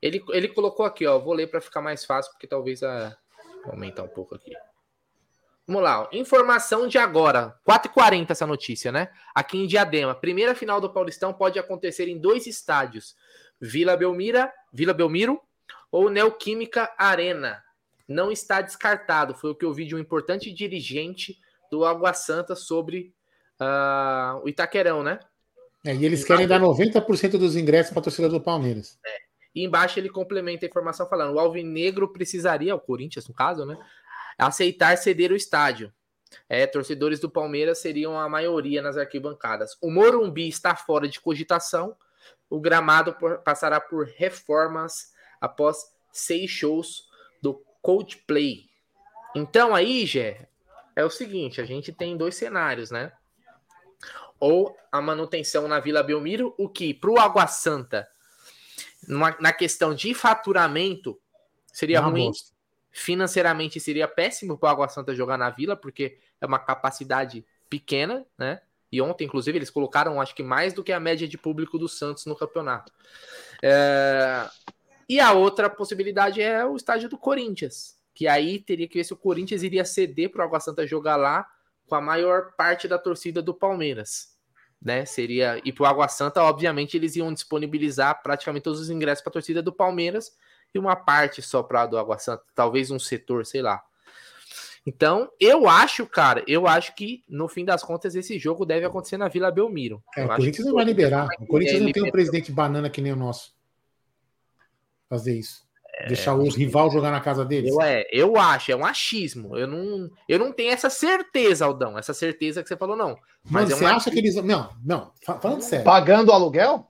Ele, ele colocou aqui, ó, vou ler para ficar mais fácil, porque talvez a... Vou aumentar um pouco aqui. Vamos lá, ó. informação de agora, 4h40 essa notícia, né? Aqui em Diadema, primeira final do Paulistão pode acontecer em dois estádios, Vila Belmira, Vila Belmiro ou Neoquímica Arena não está descartado. Foi o que eu vi de um importante dirigente do Água Santa sobre uh, o Itaquerão, né? É, e eles querem dar 90% dos ingressos para a torcida do Palmeiras. É. E embaixo ele complementa a informação falando: o Alvinegro precisaria, o Corinthians no caso, né? Aceitar ceder o estádio. É, torcedores do Palmeiras seriam a maioria nas arquibancadas. O Morumbi está fora de cogitação. O gramado por, passará por reformas após seis shows Coldplay. Então aí, Gé, é o seguinte, a gente tem dois cenários, né? Ou a manutenção na Vila Belmiro, o que para o Água Santa, numa, na questão de faturamento, seria Não ruim. Gosto. Financeiramente seria péssimo para o Água Santa jogar na Vila, porque é uma capacidade pequena, né? E ontem, inclusive, eles colocaram, acho que mais do que a média de público do Santos no campeonato. É... E a outra possibilidade é o estádio do Corinthians, que aí teria que ver se o Corinthians iria ceder para o Água Santa jogar lá com a maior parte da torcida do Palmeiras. Né? Seria e para o Água Santa, obviamente, eles iam disponibilizar praticamente todos os ingressos para a torcida do Palmeiras e uma parte só para do Água Santa, talvez um setor, sei lá. Então, eu acho, cara, eu acho que no fim das contas esse jogo deve acontecer na Vila Belmiro. É, o Corinthians não vai liberar. O Corinthians não tem um presidente banana que nem o nosso fazer isso? É, Deixar o rival jogar na casa deles? Eu, é, eu acho, é um achismo. Eu não, eu não tenho essa certeza, Aldão. Essa certeza que você falou, não. Mas Mano, é você acha que eles. Não, não, falando sério. Pagando aluguel?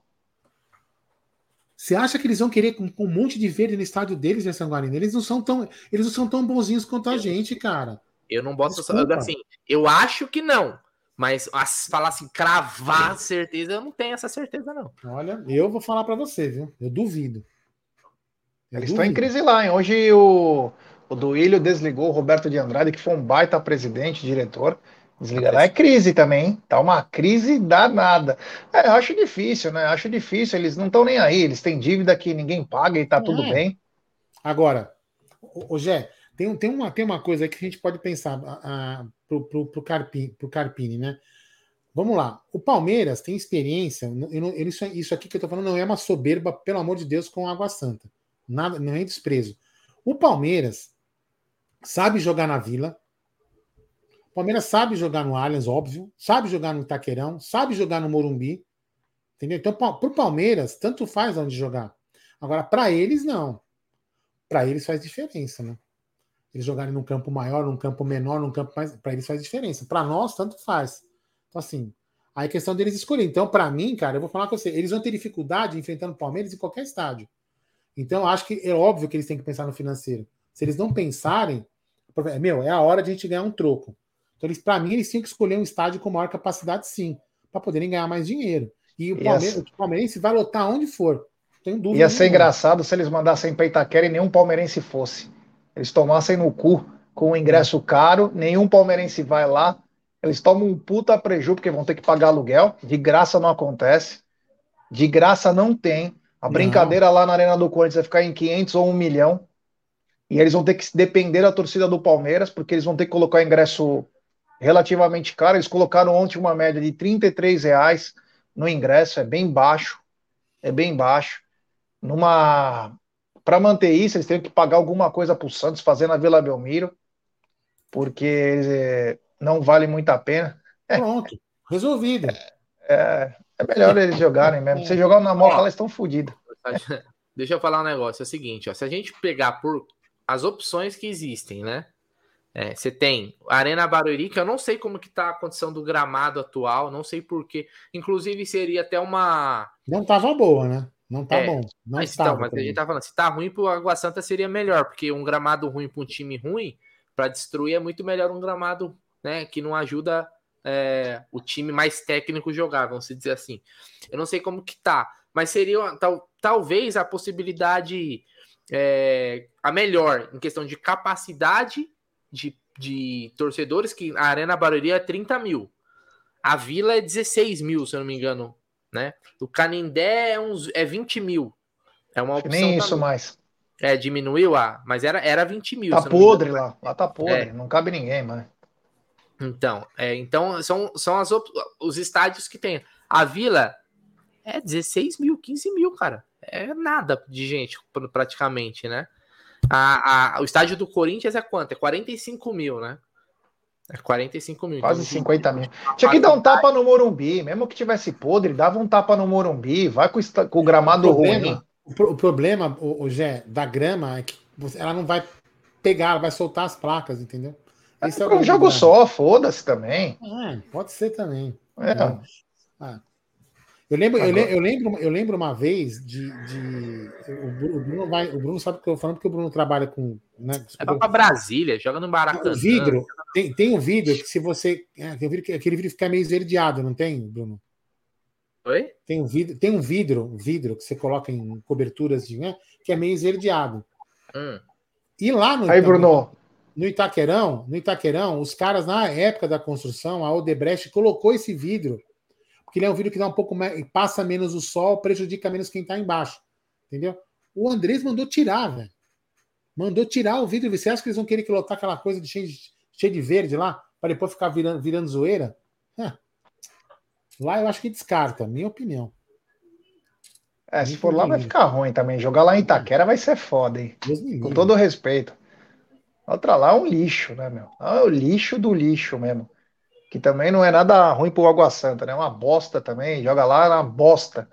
Você acha que eles vão querer com, com um monte de verde no estádio deles, né, Sanguarina? Eles não são tão, eles não são tão bonzinhos quanto a gente, cara. Eu não boto Desculpa. assim. Eu acho que não. Mas as, falar assim, cravar certeza, eu não tenho essa certeza, não. Olha, eu vou falar para você, viu? Eu duvido. Eles estão em crise lá, hein? Hoje o, o Duílio desligou o Roberto de Andrade, que foi um baita presidente, diretor. Desligar lá é crise também, hein? Tá uma crise danada. É, eu acho difícil, né? Acho difícil. Eles não estão nem aí. Eles têm dívida que ninguém paga e tá tudo é. bem. Agora, o Gé, tem, tem, uma, tem uma coisa que a gente pode pensar a, pro, pro, pro, Carpini, pro Carpini, né? Vamos lá. O Palmeiras tem experiência. Eu não, isso, isso aqui que eu tô falando não é uma soberba, pelo amor de Deus, com Água Santa. Nada, não é desprezo. O Palmeiras sabe jogar na Vila, O Palmeiras sabe jogar no Allianz, óbvio, sabe jogar no Itaquerão, sabe jogar no Morumbi. Entendeu? Então, para o Palmeiras, tanto faz onde jogar. Agora, para eles, não. Para eles faz diferença, né? Eles jogarem num campo maior, num campo menor, num campo mais. Para eles faz diferença. Para nós, tanto faz. Então, assim, aí é questão deles escolher. Então, para mim, cara, eu vou falar com você, eles vão ter dificuldade enfrentando o Palmeiras em qualquer estádio. Então, acho que é óbvio que eles têm que pensar no financeiro. Se eles não pensarem, meu, é a hora de a gente ganhar um troco. Então, eles, para mim, eles tinham que escolher um estádio com maior capacidade, sim, para poderem ganhar mais dinheiro. E o, Palmeiras, o palmeirense vai lotar onde for. Tenho dúvida. Ia ser engraçado se eles mandassem para Itaquera e nenhum palmeirense fosse. Eles tomassem no cu com o ingresso caro, nenhum palmeirense vai lá. Eles tomam um puta preju porque vão ter que pagar aluguel. De graça não acontece. De graça não tem. A brincadeira não. lá na Arena do Corinthians vai ficar em 500 ou 1 milhão. E eles vão ter que depender da torcida do Palmeiras, porque eles vão ter que colocar ingresso relativamente caro. Eles colocaram ontem uma média de 33 reais no ingresso, é bem baixo, é bem baixo. Numa para manter isso, eles têm que pagar alguma coisa para o Santos fazer na Vila Belmiro, porque é, não vale muito a pena. Pronto, resolvido. É, é melhor eles jogarem mesmo. Se jogar na moca, elas estão fodidas. Deixa eu falar um negócio. É o seguinte, ó, se a gente pegar por as opções que existem, né? É, você tem Arena Barueri, que eu não sei como que tá a condição do gramado atual, não sei porquê. Inclusive, seria até uma. Não tava boa, né? Não tá é, bom. Não mas, então, mas a gente tá falando, se tá ruim pro Água Santa seria melhor, porque um gramado ruim para um time ruim, para destruir, é muito melhor um gramado né, que não ajuda é, o time mais técnico jogar, vamos dizer assim. Eu não sei como que tá, mas seria tal, talvez a possibilidade é, a melhor em questão de capacidade de, de torcedores, que a Arena Barueri é 30 mil. A Vila é 16 mil, se eu não me engano. Né? O Canindé é, uns, é 20 mil. É uma opção. Nem isso mais. É, diminuiu, ah, mas era, era 20 mil. Tá podre lá. Lá tá podre. É. Não cabe ninguém, mano. Então, é, então são, são as os estádios que tem. A Vila é 16 mil, 15 mil, cara. É nada de gente, praticamente, né? A, a, o estádio do Corinthians é quanto? É 45 mil, né? É 45 mil. Quase então, 50 mil. Tinha que dar um tapa no Morumbi, mesmo que tivesse podre, dava um tapa no Morumbi, vai com, o, com o gramado o problema, ruim. O, problema, o, o Gé, da grama é que ela não vai pegar, ela vai soltar as placas, entendeu? Esse é, é um jogo só, foda-se também. É, pode ser também. É. Ah, eu lembro, eu, eu, lembro, eu lembro uma vez de. de o, Bruno vai, o Bruno sabe o que eu tô falando, porque o Bruno trabalha com. Né, é pra Brasília, joga no Maracanã. O vidro, tem, tem um vidro que se você. É, tem um vidro, aquele vidro fica meio esverdeado, não tem, Bruno? Oi? Tem um vidro, tem um vidro, um vidro que você coloca em coberturas de, né, que é meio esverdeado. Hum. E lá no. Aí, Bruno. No Itaquerão, no Itaquerão, os caras, na época da construção, a Odebrecht colocou esse vidro porque ele é um vidro que dá um pouco mais, passa menos o sol, prejudica menos quem está embaixo. Entendeu? O Andrés mandou tirar, velho. Mandou tirar o vidro. Você acha que eles vão querer colocar aquela coisa de cheio, de, cheio de verde lá, para depois ficar virando, virando zoeira? Lá eu acho que descarta, minha opinião. É, se for lá vai ficar ruim também. Jogar lá em Itaquera vai ser foda, hein? Com todo o respeito. Outra lá é um lixo, né, meu? É o lixo do lixo mesmo que também não é nada ruim pro Água Santa, né? É uma bosta também, joga lá na bosta.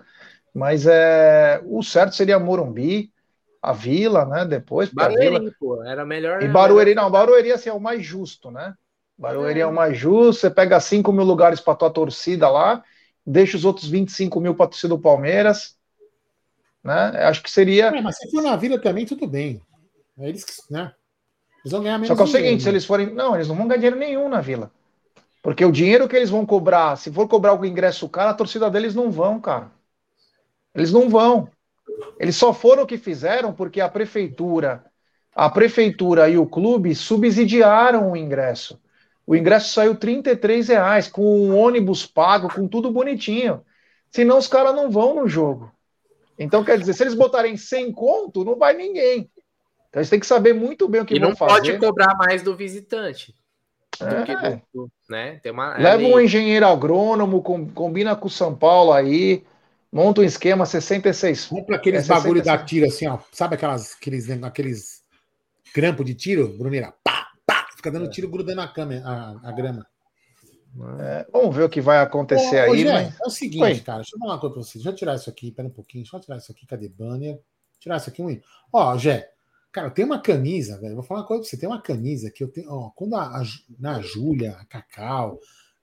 Mas é, o certo seria Morumbi, a Vila, né? Depois Barueri, Vila. pô, era melhor. E Barueri, não, Barueri assim, é o mais justo, né? Barueri é, é o mais justo, você pega 5 mil lugares para tua torcida lá, deixa os outros 25 mil para torcida do Palmeiras, né? Acho que seria. É, mas se for na Vila também, tudo bem. É eles que, né? Eles vão ganhar menos Só que é o seguinte, né? se eles forem. Não, eles não vão ganhar dinheiro nenhum na Vila. Porque o dinheiro que eles vão cobrar, se for cobrar o ingresso caro, a torcida deles não vão, cara. Eles não vão. Eles só foram o que fizeram porque a prefeitura, a prefeitura e o clube subsidiaram o ingresso. O ingresso saiu 33 reais, com um ônibus pago, com tudo bonitinho. Senão os caras não vão no jogo. Então, quer dizer, se eles botarem 100 conto, não vai ninguém. Então eles têm que saber muito bem o que e vão fazer. E não pode cobrar mais do visitante é. do, né? Tem uma, é Leva um engenheiro agrônomo, com, combina com o São Paulo aí, monta um esquema 66. Compra aqueles é bagulho da tiro assim, ó. Sabe aquelas, aqueles, aqueles grampos de tiro, Bruneira? Pá, pá, Fica dando tiro grudando a, câmera, a, a grama. É, vamos ver o que vai acontecer Ô, aí. Gé, mas- É o seguinte, Oi. cara, deixa eu falar uma coisa pra vocês. Deixa eu tirar isso aqui, pera um pouquinho. Deixa eu tirar isso aqui. Cadê banner? Tirar isso aqui um. Ó, Gé, cara, tem uma camisa, velho. Vou falar uma coisa pra você. Tem uma camisa que eu tenho. Ó, quando a, a, na Júlia, a Cacau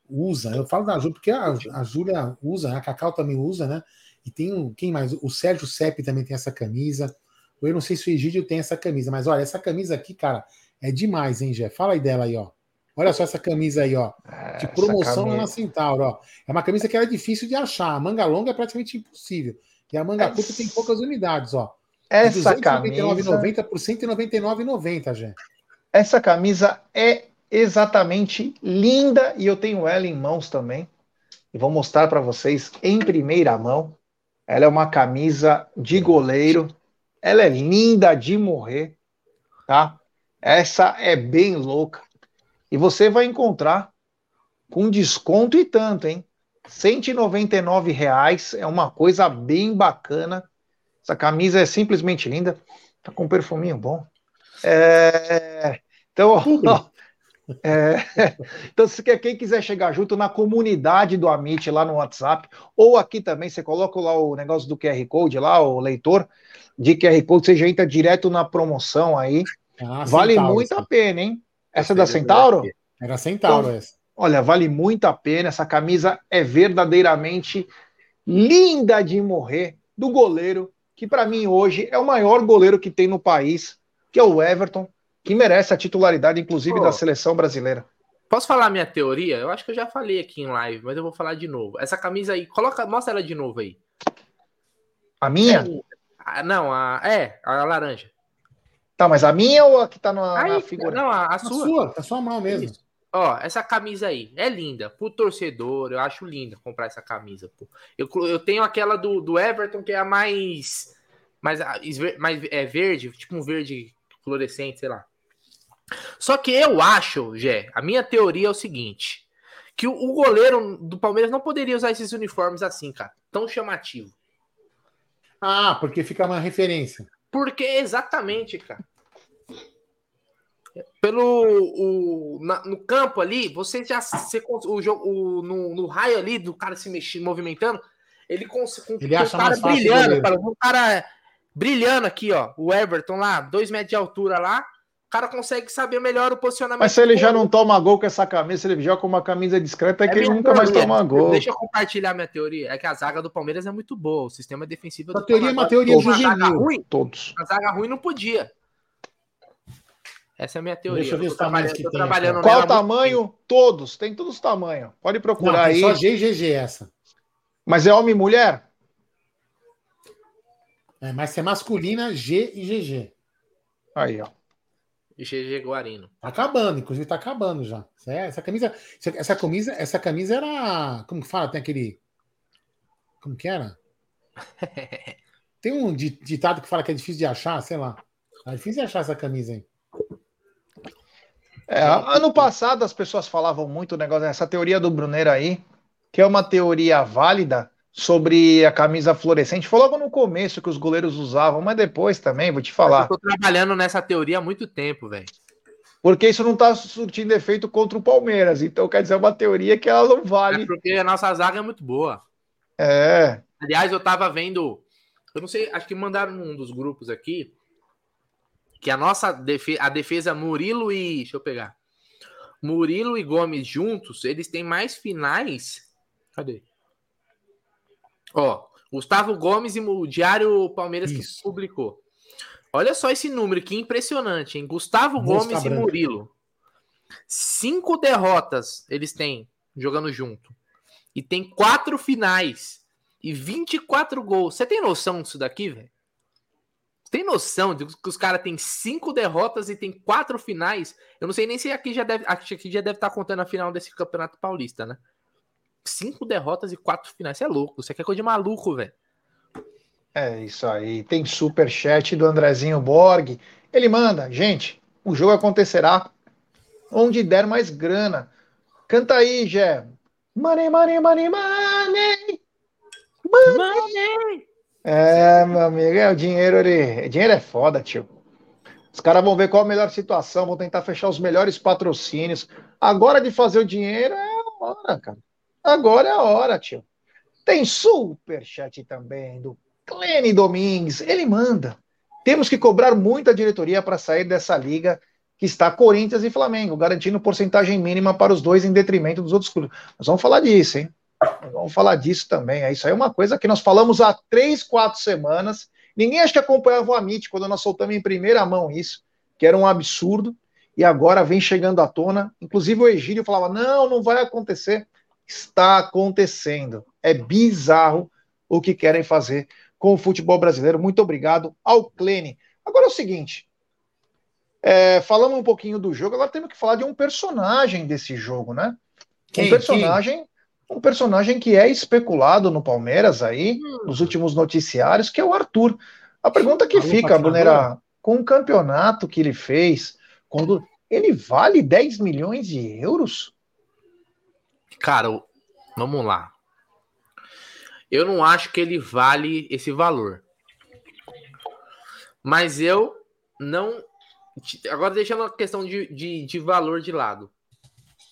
usa, eu falo da Júlia porque a, a Júlia usa, a Cacau também usa, né? E tem um. Quem mais? O Sérgio Sepp também tem essa camisa. Eu não sei se o Egídio tem essa camisa, mas olha, essa camisa aqui, cara, é demais, hein, Gé? Fala aí dela aí, ó. Olha só essa camisa aí, ó. De Essa promoção na Centauro, ó. É uma camisa que era difícil de achar. A manga longa é praticamente impossível. E a manga Essa- curta tem poucas unidades, ó. Essa De camisa, 299,90 por 199,90, gente. essa camisa é exatamente linda e eu tenho ela em mãos também. E vou mostrar para vocês em primeira mão. Ela é uma camisa de goleiro. Ela é linda de morrer, tá? Essa é bem louca. E você vai encontrar com desconto e tanto, hein? 199 reais é uma coisa bem bacana. Essa camisa é simplesmente linda. Tá com um perfuminho bom. É, Então, ó, é, então, se quer- quem quiser chegar junto na comunidade do Amit lá no WhatsApp, ou aqui também, você coloca lá o negócio do QR Code lá, o leitor de QR Code, você já entra direto na promoção aí. Ah, vale Centauro, muito essa. a pena, hein? Essa é da Gostei, Centauro? Era Centauro Então, essa. Olha, vale muito a pena. Essa camisa é verdadeiramente linda de morrer do goleiro, que para mim hoje é o maior goleiro que tem no país, que é o Everton, que merece a titularidade, inclusive, Pô. da seleção brasileira. Posso falar a minha teoria? Eu acho que eu já falei aqui em live, mas eu vou falar de novo. Essa camisa aí, coloca, mostra ela de novo aí. A minha? É, a- não, a, é, a laranja. Tá, mas a minha ou a que tá na, na Aí, figura? não, a, a A sua. sua, tá sua mão mesmo. Isso. Ó, essa camisa aí é linda. Pro torcedor, eu acho linda comprar essa camisa. Pô. Eu, eu tenho aquela do, do Everton, que é a mais. mais, a- esver- mais é verde, tipo um verde fluorescente, sei lá. Só que eu acho, Gé, a minha teoria é o seguinte: que o, o goleiro do Palmeiras não poderia usar esses uniformes assim, cara. Tão chamativo. Ah, porque fica uma referência. Porque exatamente, cara. Pelo o, na- no campo ali, você já você, o jogo o- no, no raio ali do cara se mexendo, movimentando, ele consegue Ele acha o cara mais brilhando, cara, um cara brilhando aqui, ó, o Everton lá, dois metros de altura lá, o cara consegue saber melhor o posicionamento. Mas se ele já não toma gol com essa camisa, ele joga com uma camisa discreta, é É que ele nunca mais teoria. toma gol. Deixa eu compartilhar minha teoria. É que a zaga do Palmeiras é muito boa, o sistema defensivo do teoria é uma Palmeiras- teoria juvenil. ruim, Todos. a zaga ruim não podia. Essa é a minha teoria. Deixa eu ver os tamanhos que tem. Qual nela o há muito tamanho? Todos. Tem todos os tamanhos. Pode Não, procurar tem aí. só G e GG essa. Mas é homem e mulher? É, mas se é masculina, G e GG. Aí, ó. GG Guarino. Tá acabando, inclusive tá acabando já. Essa, é- essa camisa, essa- camisa, essa camisa era, como que fala? Tem aquele, como que era? Tem um di- ditado que fala que é difícil de achar, sei lá. É difícil de achar essa camisa aí. É, ano passado as pessoas falavam muito o negócio dessa teoria do Brunner aí, que é uma teoria válida sobre a camisa fluorescente. Foi logo no começo que os goleiros usavam, mas depois também, vou te falar. Eu tô trabalhando nessa teoria há muito tempo, velho. Porque isso não tá surtindo efeito contra o Palmeiras. Então, quer dizer, é uma teoria que ela não É vale. porque a nossa zaga é muito boa. É. Aliás, eu tava vendo. Eu não sei, acho que mandaram num dos grupos aqui. Que a nossa defesa, a defesa Murilo e. Deixa eu pegar. Murilo e Gomes juntos, eles têm mais finais. Cadê? Ó, Gustavo Gomes e o Diário Palmeiras Isso. que publicou. Olha só esse número, que impressionante, hein? Gustavo Mosca Gomes e. Murilo. Cinco derrotas eles têm jogando junto. E tem quatro finais. E 24 gols. Você tem noção disso daqui, velho? Tem noção de que os caras têm cinco derrotas e tem quatro finais? Eu não sei nem se aqui já deve, acho que aqui já deve estar contando a final desse Campeonato Paulista, né? Cinco derrotas e quatro finais. Você é louco. Isso aqui é coisa de maluco, velho. É isso aí. Tem super chat do Andrezinho Borg. Ele manda, gente, o jogo acontecerá onde der mais grana. Canta aí, Gé. Money, money, money, money. É, meu amigo, é o dinheiro, ele... dinheiro é foda, tio. Os caras vão ver qual a melhor situação, vão tentar fechar os melhores patrocínios. Agora de fazer o dinheiro é a hora, cara. Agora é a hora, tio. Tem super chat também do Clene Domingues. Ele manda. Temos que cobrar muita diretoria para sair dessa liga que está Corinthians e Flamengo, garantindo porcentagem mínima para os dois em detrimento dos outros clubes. Nós vamos falar disso, hein? Vamos falar disso também. Isso aí é uma coisa que nós falamos há três, quatro semanas. Ninguém acho que acompanhava o Amit quando nós soltamos em primeira mão isso, que era um absurdo, e agora vem chegando à tona. Inclusive o Egílio falava: não, não vai acontecer. Está acontecendo. É bizarro o que querem fazer com o futebol brasileiro. Muito obrigado ao Clene. Agora é o seguinte: é, falamos um pouquinho do jogo, agora temos que falar de um personagem desse jogo, né? Quem, um personagem, quem? Um personagem que é especulado no Palmeiras aí, hum. nos últimos noticiários, que é o Arthur. A pergunta que fica, Brunera, com o campeonato que ele fez, quando ele vale 10 milhões de euros? Cara, vamos lá. Eu não acho que ele vale esse valor. Mas eu não Agora, deixando a questão de, de, de valor de lado.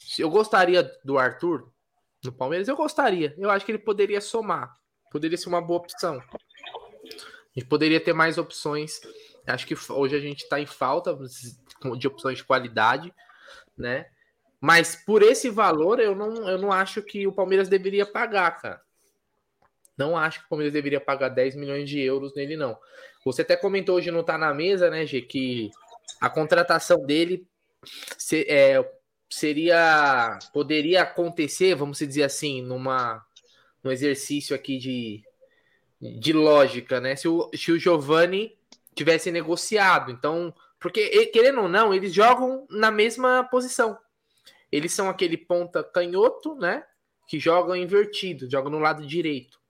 Se eu gostaria do Arthur no Palmeiras, eu gostaria. Eu acho que ele poderia somar. Poderia ser uma boa opção. A gente poderia ter mais opções. Acho que hoje a gente está em falta de opções de qualidade, né? Mas por esse valor, eu não, eu não acho que o Palmeiras deveria pagar, cara. Não acho que o Palmeiras deveria pagar 10 milhões de euros nele, não. Você até comentou hoje, não tá na mesa, né, G, que a contratação dele se, é, seria poderia acontecer, vamos dizer assim, numa um exercício aqui de, de lógica, né? Se o, se o Giovanni tivesse negociado, então, porque querendo ou não, eles jogam na mesma posição. Eles são aquele ponta canhoto, né? Que jogam invertido, jogam no lado direito,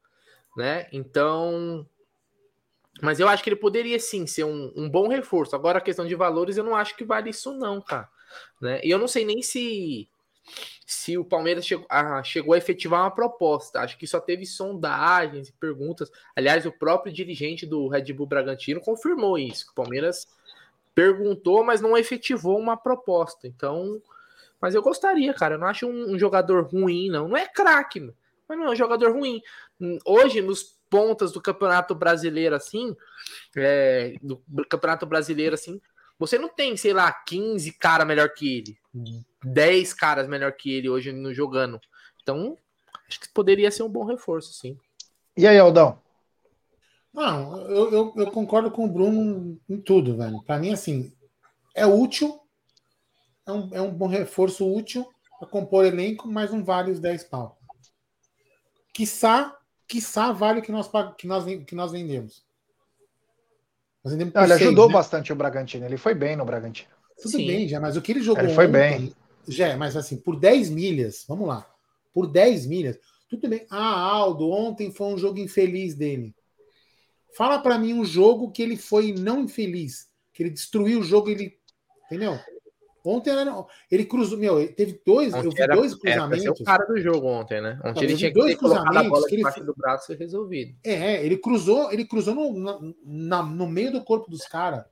né? Então, mas eu acho que ele poderia sim ser um, um, bom reforço. Agora, a questão de valores, eu não acho que vale isso, não, cara. Né? E eu não sei nem se se o Palmeiras chegou a, chegou a efetivar uma proposta. Acho que só teve sondagens e perguntas. Aliás, o próprio dirigente do Red Bull Bragantino confirmou isso. Que o Palmeiras perguntou, mas não efetivou uma proposta. Então, mas eu gostaria, cara. Eu não acho um, um jogador ruim, não. Não é craque, mas não é um jogador ruim. Hoje, nos pontas do Campeonato Brasileiro assim, é, do Campeonato Brasileiro assim, você não tem, sei lá, 15 caras melhor que ele, 10 caras melhor que ele hoje no jogando. Então, acho que poderia ser um bom reforço, sim. E aí, Aldão? Não, eu, eu, eu concordo com o Bruno em tudo, velho. Para mim, assim, é útil, é um, é um bom reforço útil para compor elenco, mas não vale os 10 pau. Quiçá quiçá vale o que nós, que nós, que nós vendemos. Não, ele seis, ajudou né? bastante o Bragantino, ele foi bem no Bragantino. Tudo Sim. bem, já, mas o que ele jogou. Ele foi ontem, bem. Já, mas assim, por 10 milhas, vamos lá. Por 10 milhas, tudo bem. Ah, Aldo, ontem foi um jogo infeliz dele. Fala para mim um jogo que ele foi não infeliz, que ele destruiu o jogo, ele. Entendeu? Ontem era, ele cruzou, meu, teve dois, ontem eu vi era, dois cruzamentos. Era o cara do jogo ontem, né? Ontem ele tinha dois que cruzamentos a bola ele do braço e resolvido. É, ele cruzou, ele cruzou no, na, no meio do corpo dos caras.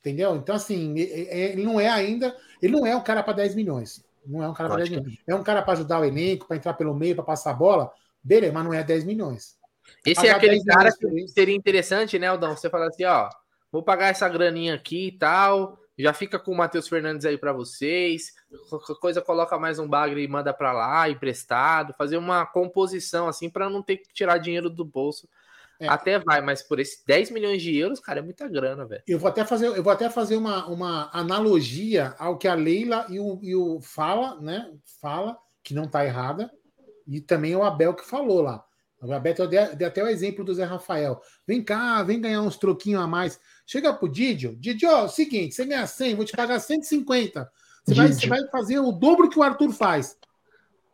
Entendeu? Então, assim, ele não é ainda. Ele não é um cara para 10 milhões. Não é um cara para 10 milhões. É um cara para ajudar o elenco, para entrar pelo meio, para passar a bola. Beleza, mas não é 10 milhões. Esse pagar é aquele cara que seria interessante, né, Aldão? Você falar assim, ó, vou pagar essa graninha aqui e tal já fica com o Matheus Fernandes aí para vocês. Qualquer coisa coloca mais um bagre e manda para lá, emprestado, fazer uma composição assim para não ter que tirar dinheiro do bolso. É. Até vai, mas por esses 10 milhões de euros, cara, é muita grana, velho. Eu vou até fazer, eu vou até fazer uma, uma analogia ao que a Leila e o, e o fala, né? Fala que não tá errada, e também o Abel que falou lá. O Abel deu até o exemplo do Zé Rafael. Vem cá, vem ganhar uns troquinhos a mais. Chega pro Didio, Didio, ó, seguinte, você ganha 100, vou te pagar 150. Você vai, você vai fazer o dobro que o Arthur faz.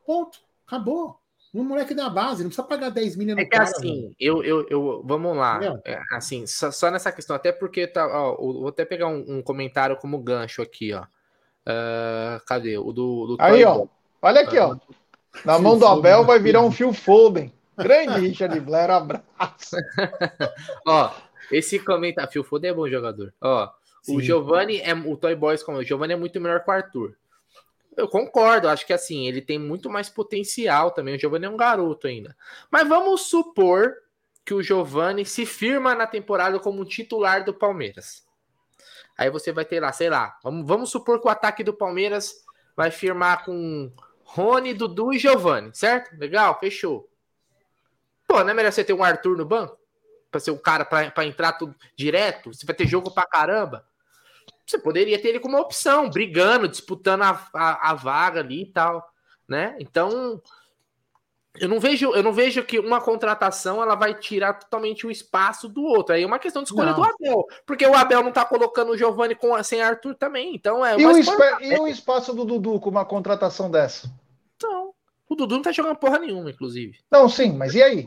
Ponto. Acabou. Um moleque da base, não precisa pagar 10 milhões no É que cara, assim, eu, eu, eu, vamos lá. É, assim, só, só, nessa questão, até porque tá, ó, vou até pegar um, um comentário como gancho aqui, ó. Uh, cadê? O do, do Aí, ó. Olha aqui, ó. Na mão do Abel vai virar um fio Foden. Grande Richard Blair, abraço. ó, esse comentário. Phil Foden é bom jogador. Ó, Sim. O Giovanni é o Toy Boys como o Giovanni é muito melhor que o Arthur. Eu concordo, acho que assim, ele tem muito mais potencial também. O Giovanni é um garoto ainda. Mas vamos supor que o Giovanni se firma na temporada como titular do Palmeiras. Aí você vai ter lá, sei lá, vamos, vamos supor que o ataque do Palmeiras vai firmar com Rony, Dudu e Giovanni, certo? Legal, fechou. Pô, não é melhor você ter um Arthur no banco? Pra ser um cara para entrar tudo direto? Você vai ter jogo pra caramba? Você poderia ter ele como opção, brigando, disputando a, a, a vaga ali e tal, né? Então, eu não vejo, eu não vejo que uma contratação ela vai tirar totalmente o espaço do outro. Aí é uma questão de escolha não. do Abel, porque o Abel não tá colocando o Giovani com sem Arthur também. Então é. E o, e o espaço do Dudu com uma contratação dessa? Então, o Dudu não tá jogando porra nenhuma, inclusive. Não, sim, mas e aí?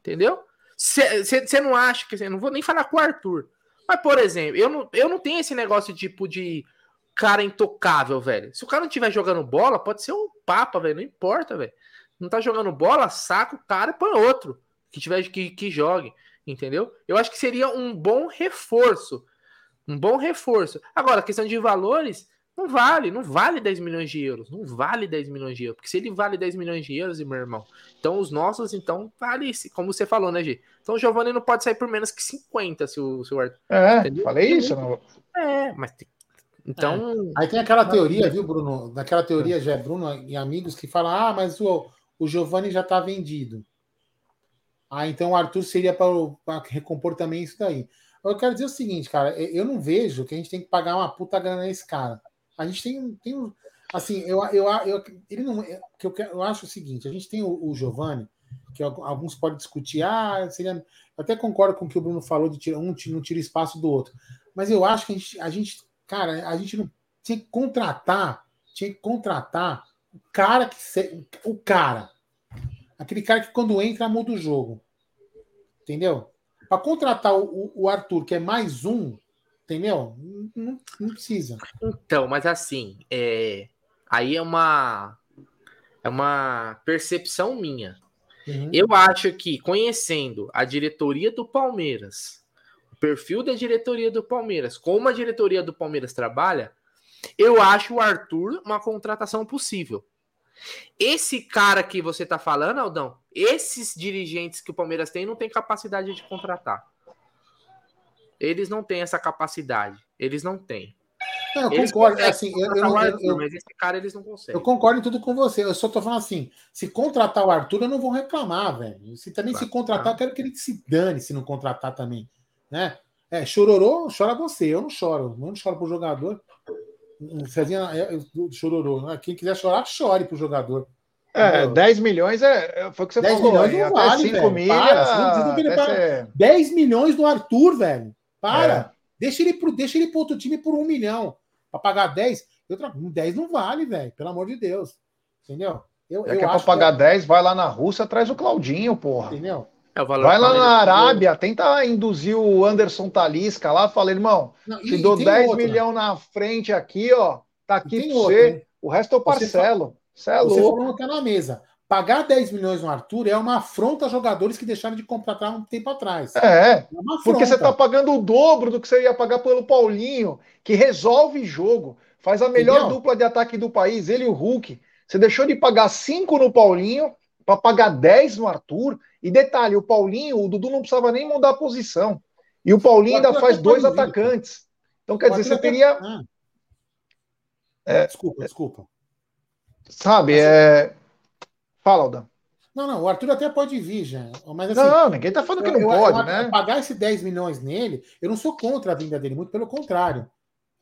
Entendeu? Você não acha que. Não vou nem falar com o Arthur. Mas, por exemplo, eu não, eu não tenho esse negócio tipo de cara intocável, velho. Se o cara não estiver jogando bola, pode ser um papa, velho. Não importa, velho não tá jogando bola, saca o cara e põe outro que tiver que, que jogue, entendeu? Eu acho que seria um bom reforço. Um bom reforço. Agora, questão de valores, não vale, não vale 10 milhões de euros. Não vale 10 milhões de euros. Porque se ele vale 10 milhões de euros, meu irmão, então os nossos, então, vale, como você falou, né, G? Então o Giovanni não pode sair por menos que 50 se o, se o Arthur. É, entendeu? falei isso. Não... É, mas tem então. É. Aí tem aquela teoria, viu, Bruno? Daquela teoria, já Bruno e amigos que falam: ah, mas o, o Giovanni já está vendido. Ah, então o Arthur seria para recompor também isso daí. Eu quero dizer o seguinte, cara, eu não vejo que a gente tem que pagar uma puta grana nesse cara. A gente tem, tem assim, eu, eu, eu, ele não, que eu, eu acho o seguinte, a gente tem o, o Giovanni, que alguns podem discutir, ah, seria, até concordo com o que o Bruno falou de tirar um não tira espaço do outro, mas eu acho que a gente, a gente cara, a gente não tinha que contratar, tinha que contratar o cara que o cara Aquele cara que quando entra muda o jogo. Entendeu? Para contratar o, o, Arthur, que é mais um, entendeu? Não, não precisa. Então, mas assim, é... aí é uma é uma percepção minha. Uhum. Eu acho que conhecendo a diretoria do Palmeiras, o perfil da diretoria do Palmeiras, como a diretoria do Palmeiras trabalha, eu acho o Arthur uma contratação possível. Esse cara que você tá falando, Aldão, esses dirigentes que o Palmeiras tem não tem capacidade de contratar. Eles não têm essa capacidade. Eles não têm. Não, eu concordo. Assim, eu, eu, Arthur, eu, mas esse cara eles não conseguem. Eu concordo em tudo com você. Eu só tô falando assim: se contratar o Arthur, eu não vou reclamar, velho. Se também se contratar, eu quero que ele se dane se não contratar também. Né? É, chororô, chora você. Eu não choro. Eu não choro pro jogador. Cezinha é, chororô. Né? Quem quiser chorar, chore pro jogador. É, 10 milhões é, é, foi o que você 10 falou. Milhões não vale, 5 milhas. Ser... 10 milhões do Arthur, velho. Para. É. Deixa, ele pro, deixa ele pro outro time por um milhão. Pra pagar 10. Eu, 10 não vale, velho. Pelo amor de Deus. Entendeu? Eu, é eu que é pra pagar que... 10, vai lá na Rússia, traz o Claudinho, porra. Entendeu? É, vai lá na Arábia, tenta induzir o Anderson Talisca lá, fala, irmão, não, te dou 10 milhões na frente aqui, ó, tá aqui pra você, o resto eu parcelo. Você, é você falou que na mesa. Pagar 10 milhões no Arthur é uma afronta a jogadores que deixaram de contratar um tempo atrás. É, é porque você tá pagando o dobro do que você ia pagar pelo Paulinho, que resolve jogo, faz a melhor Entendeu? dupla de ataque do país, ele e o Hulk. Você deixou de pagar 5 no Paulinho para pagar 10 no Arthur. E detalhe, o Paulinho, o Dudu não precisava nem mudar a posição. E o Paulinho o ainda faz dois atacantes. Então, quer dizer, você teria. Ah. É, desculpa, desculpa. Sabe, é. Fala, Aldan. Não, não, o Arthur até pode vir, já. Mas assim, não, ninguém tá falando que não eu, pode, eu, né? Pagar esses 10 milhões nele, eu não sou contra a vinda dele, muito pelo contrário.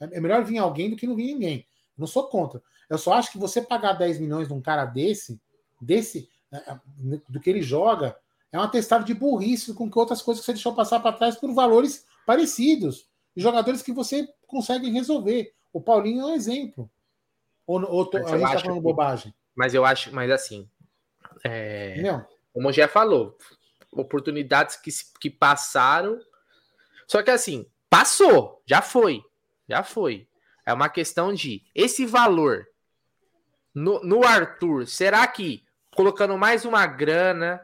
É melhor vir alguém do que não vir ninguém. Eu não sou contra. Eu só acho que você pagar 10 milhões num cara desse, desse, é, é, do que ele joga, é um atestado de burrice com que outras coisas que você deixou passar para trás por valores parecidos. E jogadores que você consegue resolver. O Paulinho é um exemplo. Ou, ou tô, a gente está falando que, bobagem? Mas eu acho, mas assim. É, como já falou, oportunidades que, que passaram. Só que assim, passou, já foi. Já foi. É uma questão de esse valor no, no Arthur, será que colocando mais uma grana,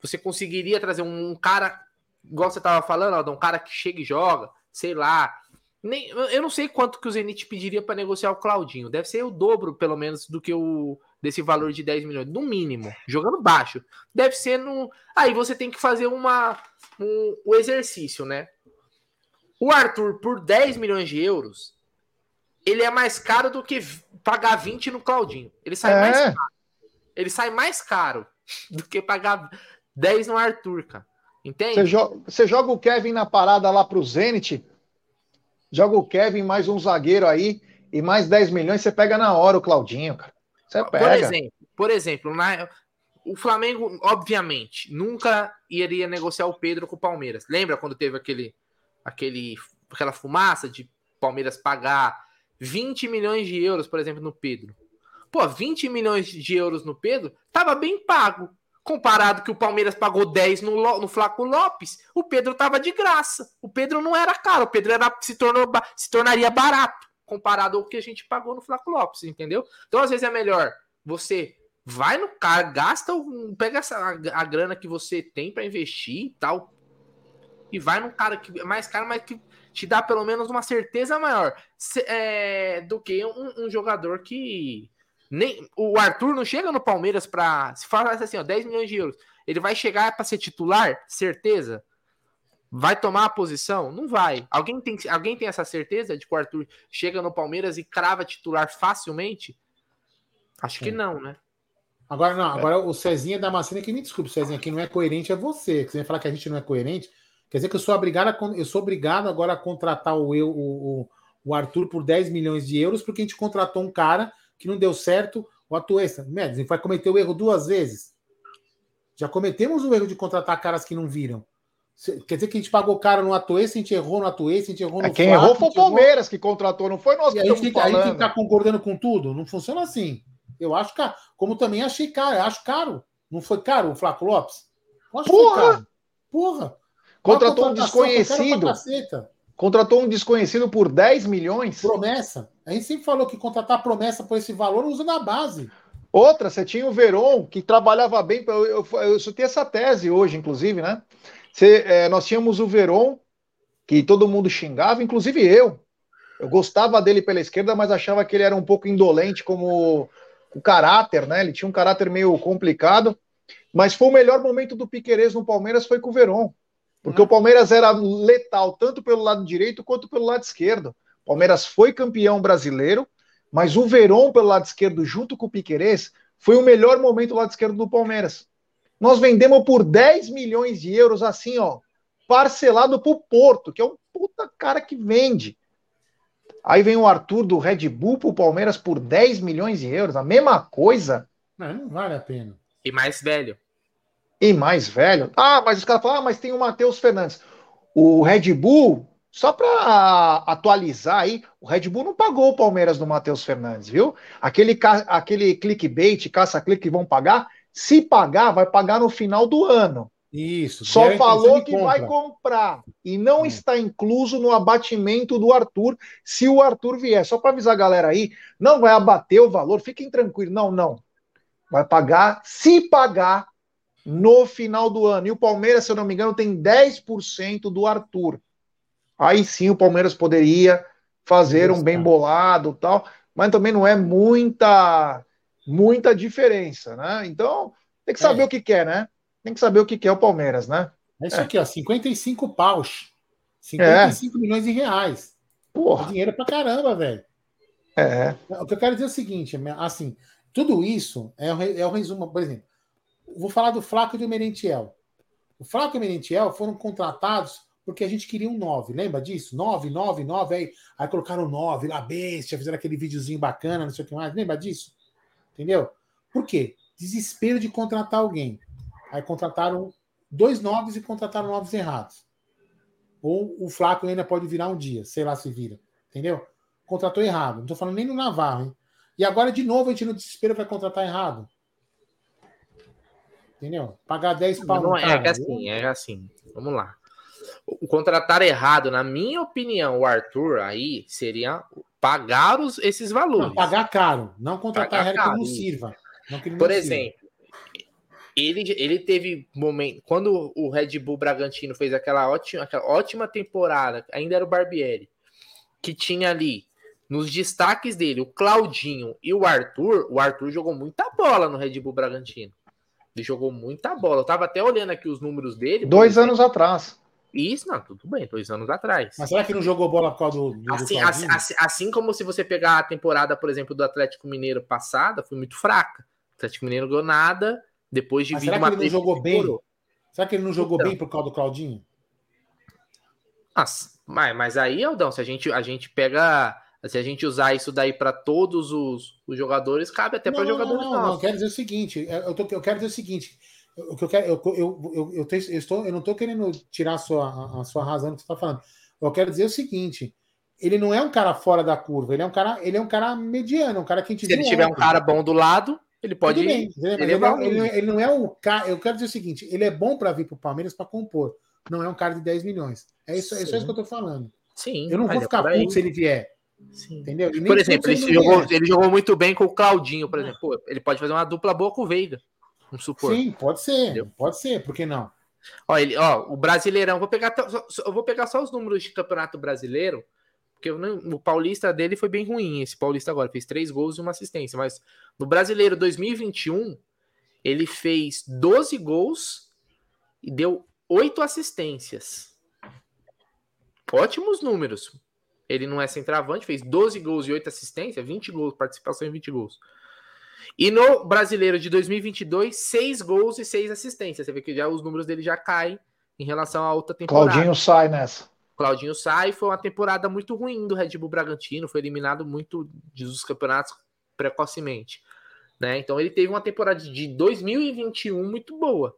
você conseguiria trazer um, cara, igual você estava falando, um cara que chega e joga, sei lá, Nem, eu não sei quanto que o Zenit pediria para negociar o Claudinho. Deve ser o dobro, pelo menos, do que o desse valor de 10 milhões, no mínimo, jogando baixo. Deve ser no. Aí você tem que fazer uma um, o exercício, né? O Arthur, por 10 milhões de euros, ele é mais caro do que pagar 20 no Claudinho. Ele sai é. mais caro. Ele sai mais caro do que pagar 10 no Arthur, cara. Entende? Você joga, você joga o Kevin na parada lá pro Zenit, joga o Kevin mais um zagueiro aí e mais 10 milhões, você pega na hora o Claudinho, cara. Você pega. Por exemplo, por exemplo na, o Flamengo, obviamente, nunca iria negociar o Pedro com o Palmeiras. Lembra quando teve aquele, aquele, aquela fumaça de Palmeiras pagar 20 milhões de euros, por exemplo, no Pedro? Pô, 20 milhões de euros no Pedro tava bem pago. Comparado que o Palmeiras pagou 10 no, no Flaco Lopes, o Pedro tava de graça. O Pedro não era caro, o Pedro era, se, tornou, se tornaria barato comparado ao que a gente pagou no Flaco Lopes, entendeu? Então, às vezes, é melhor você vai no cara, gasta, pega essa, a, a grana que você tem para investir e tal, e vai num cara que é mais caro, mas que te dá pelo menos uma certeza maior se, é, do que um, um, jogador que. Nem, o Arthur não chega no Palmeiras para. Se fala assim, ó, 10 milhões de euros. Ele vai chegar para ser titular? Certeza? Vai tomar a posição? Não vai. Alguém tem, alguém tem essa certeza de que o Arthur chega no Palmeiras e crava titular facilmente? Acho que não, né? Agora, não, agora o Cezinha da Macena que me desculpe, Cezinha, que não é coerente é você. Que você vai falar que a gente não é coerente. Quer dizer que eu sou obrigado, a, eu sou obrigado agora a contratar o, eu, o, o Arthur por 10 milhões de euros, porque a gente contratou um cara que não deu certo, o Atuesta. Médio, vai cometer o erro duas vezes. Já cometemos o erro de contratar caras que não viram. Quer dizer que a gente pagou caro no Atuesta, a gente errou no Atuesta, a gente errou é, no é, Quem errou foi o Palmeiras errou... que contratou, não foi nós que a gente, tem, a gente tem que estar concordando com tudo? Não funciona assim. Eu acho caro. Como também achei caro, eu acho caro. Não foi caro o Flávio Lopes? Porra! Porra! Contratou um desconhecido. Contratou um desconhecido por 10 milhões. Promessa. A gente sempre falou que contratar promessa por esse valor usa na base. Outra, você tinha o Veron, que trabalhava bem. Eu, eu, eu, eu essa tese hoje, inclusive, né? Você, é, nós tínhamos o Veron, que todo mundo xingava, inclusive eu. Eu gostava dele pela esquerda, mas achava que ele era um pouco indolente como o caráter, né? Ele tinha um caráter meio complicado. Mas foi o melhor momento do Piquerez no Palmeiras foi com o Verón. Porque hum. o Palmeiras era letal tanto pelo lado direito quanto pelo lado esquerdo. O Palmeiras foi campeão brasileiro, mas o Verón pelo lado esquerdo junto com o Piquerez foi o melhor momento do lado esquerdo do Palmeiras. Nós vendemos por 10 milhões de euros assim, ó, parcelado pro Porto, que é um puta cara que vende. Aí vem o Arthur do Red Bull pro Palmeiras por 10 milhões de euros, a mesma coisa. Não, não vale a pena. E mais velho. E mais velho. Ah, mas os caras falam, ah, mas tem o Matheus Fernandes. O Red Bull, só para atualizar aí, o Red Bull não pagou o Palmeiras do Matheus Fernandes, viu? Aquele, aquele clickbait, caça-clique que vão pagar, se pagar, vai pagar no final do ano. Isso. Só falou que vai comprar e não é. está incluso no abatimento do Arthur se o Arthur vier. Só para avisar a galera aí, não vai abater o valor, fiquem tranquilos. Não, não. Vai pagar, se pagar, no final do ano. E o Palmeiras, se eu não me engano, tem 10% do Arthur. Aí sim o Palmeiras poderia fazer um bem bolado tal, mas também não é muita muita diferença, né? Então, tem que saber é. o que quer, né? Tem que saber o que quer o Palmeiras, né? É isso é. aqui, ó, 55 paus. 55 é. milhões de reais. Porra. É dinheiro pra caramba, velho. É. O que eu quero dizer é o seguinte, assim, tudo isso é o, é o resumo, por exemplo, vou falar do Flaco e do Merentiel. O Flaco e o Merentiel foram contratados porque a gente queria um 9, lembra disso? 9, 9, 9, aí, aí colocaram 9, lá bestia, fizeram aquele videozinho bacana, não sei o que mais, lembra disso? Entendeu? Por quê? Desespero de contratar alguém. Aí contrataram dois noves e contrataram noves errados. Ou o Flaco ainda pode virar um dia, sei lá se vira. Entendeu? Contratou errado. Não estou falando nem no Navarro, hein? E agora, de novo, a gente no desespero vai contratar errado. Entendeu? Pagar 10 pau. Não, é, é assim, é assim. Vamos lá. O contratar errado, na minha opinião, o Arthur aí seria pagar os, esses valores. Não, pagar caro, não contratar pagar que não sirva. Não que Por exemplo, ele, ele teve momento. Quando o Red Bull Bragantino fez aquela ótima, aquela ótima temporada, ainda era o Barbieri. que tinha ali nos destaques dele o Claudinho e o Arthur, o Arthur jogou muita bola no Red Bull Bragantino. Ele jogou muita bola. Eu tava até olhando aqui os números dele. Dois anos atrás. Isso, não, tudo bem, dois anos atrás. Mas será que não jogou bola por causa do. do assim, assim, assim, assim, como se você pegar a temporada, por exemplo, do Atlético Mineiro passada, foi muito fraca. O Atlético Mineiro ganhou nada depois de Mas vir será que ele não jogou bem? Será que ele não jogou então, bem por causa do Claudinho? Mas, mas aí, Aldão, se a gente, a gente pega. Se a gente usar isso daí para todos os, os, jogadores, cabe até para jogadores não, não, não, eu quero dizer o seguinte, eu, tô, eu quero dizer o seguinte, o que eu quero, eu, eu, eu, eu, eu, estou, eu não estou querendo tirar a sua, a, sua razão do que você está falando. Eu quero dizer o seguinte: ele não é um cara fora da curva, ele é um cara, ele é um cara mediano, um cara que a gente Se ele tiver ontem. um cara bom do lado, ele pode. Bem, ele, ele, é ele, ele, não é o cara. Eu quero dizer o seguinte: ele é bom para vir para o Palmeiras para compor. Não é um cara de 10 milhões. É isso, é isso que eu estou falando. Sim. Eu não vou é ficar puto se ele vier. Sim. Entendeu? Por exemplo, ele, jogou, ele jogou muito bem com o Claudinho, por exemplo. Pô, ele pode fazer uma dupla boa com o Veiga. Vamos supor. Sim, pode ser. Entendeu? Pode ser, por que não? Ó, ele, ó, o Brasileirão, vou pegar, eu vou pegar só os números de Campeonato Brasileiro, porque o Paulista dele foi bem ruim, esse Paulista agora, fez três gols e uma assistência, mas no Brasileiro 2021, ele fez 12 gols e deu oito assistências. Ótimos números. Ele não é centroavante, fez 12 gols e 8 assistências, 20 gols, participação em 20 gols. E no brasileiro de 2022, 6 gols e 6 assistências. Você vê que já os números dele já caem em relação à outra temporada. Claudinho sai nessa. Claudinho sai, foi uma temporada muito ruim do Red Bull Bragantino, foi eliminado muito dos campeonatos precocemente. Né? Então ele teve uma temporada de 2021 muito boa.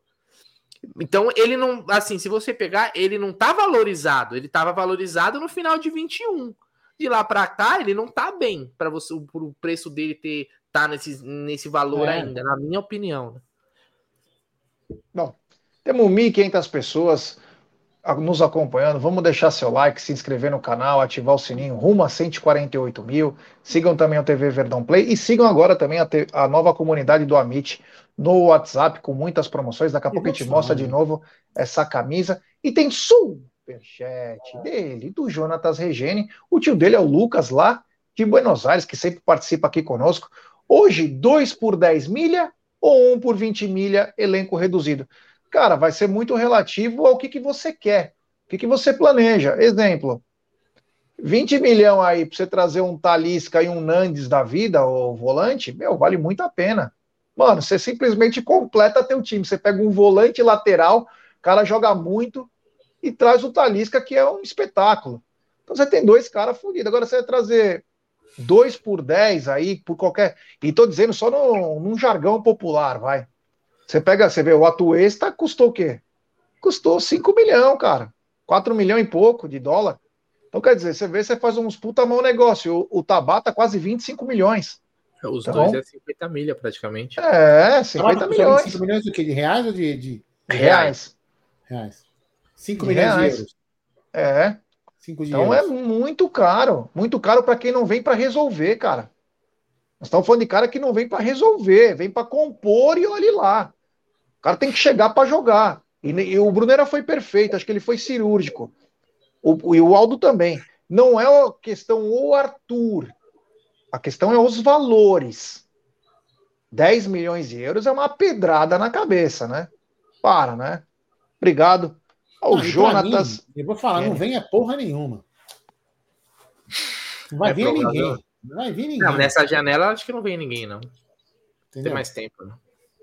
Então ele não, assim, se você pegar, ele não tá valorizado, ele estava valorizado no final de 21. De lá para cá, ele não tá bem para você o preço dele ter tá nesse, nesse valor é. ainda, na minha opinião. Né? Bom, temos 1.500 pessoas nos acompanhando. Vamos deixar seu like, se inscrever no canal, ativar o sininho, rumo a 148 mil. Sigam também o TV Verdão Play e sigam agora também a, te, a nova comunidade do Amit no WhatsApp com muitas promoções. Daqui a pouco a gente mostra de novo essa camisa. E tem superchat dele, do Jonatas Regene. O tio dele é o Lucas lá de Buenos Aires, que sempre participa aqui conosco. Hoje, 2 por 10 milha ou 1 um por 20 milha, elenco reduzido. Cara, vai ser muito relativo ao que, que você quer, o que, que você planeja. Exemplo, 20 milhão aí para você trazer um Talisca e um Nandes da vida, o volante, meu, vale muito a pena. Mano, você simplesmente completa teu time. Você pega um volante lateral, o cara joga muito e traz o Talisca, que é um espetáculo. Então você tem dois caras fodidos. Agora você vai trazer 2 por 10 aí, por qualquer. E tô dizendo só no, num jargão popular, vai. Você pega, você vê, o Atuesta custou o quê? Custou 5 milhões, cara. 4 milhões e pouco de dólar. Então, quer dizer, você vê, você faz uns puta mau negócio. O, o Tabata quase 25 milhões. Os então, dois é 50 milha, praticamente. É, 50 milhões. 5 milhões do quê? De reais ou de. de... Reais. Reais. 5 milhões de euros. É. Cinco então é muito caro, muito caro para quem não vem para resolver, cara. Nós estamos falando de cara que não vem para resolver, vem para compor e olhe lá. O cara tem que chegar para jogar. E, e, o Brunera foi perfeito, acho que ele foi cirúrgico. O, e o Aldo também. Não é a questão o Arthur. A questão é os valores. 10 milhões de euros é uma pedrada na cabeça, né? Para, né? Obrigado. O Jonatas. Mim, eu vou falar, é. não venha porra nenhuma. Não vai é vir ninguém. Não vai vir ninguém. Não, nessa janela acho que não vem ninguém, não. Entendeu? Tem mais tempo, né?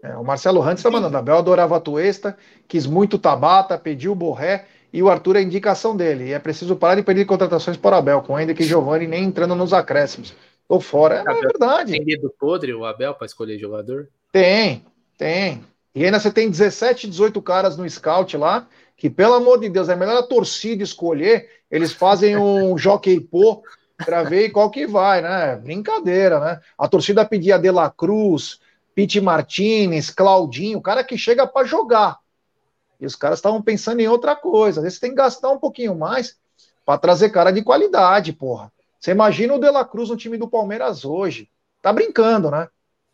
É, o Marcelo Rantes está mandando. Abel adorava a Tuesta, quis muito Tabata, pediu o Borré e o Arthur é a indicação dele. E é preciso parar de pedir contratações para o Abel, com ainda que Giovanni nem entrando nos acréscimos. Tô fora. É, é verdade. Tem dedo podre o Abel para escolher jogador? Tem, tem. E ainda você tem 17, 18 caras no scout lá que, pelo amor de Deus, é melhor a torcida escolher, eles fazem um jockey pô para ver qual que vai, né? Brincadeira, né? A torcida pedia De La Cruz, Pete Martinez, Claudinho, o cara que chega para jogar. E os caras estavam pensando em outra coisa. Às vezes tem que gastar um pouquinho mais para trazer cara de qualidade, porra. Você imagina o De La Cruz no time do Palmeiras hoje. Tá brincando, né?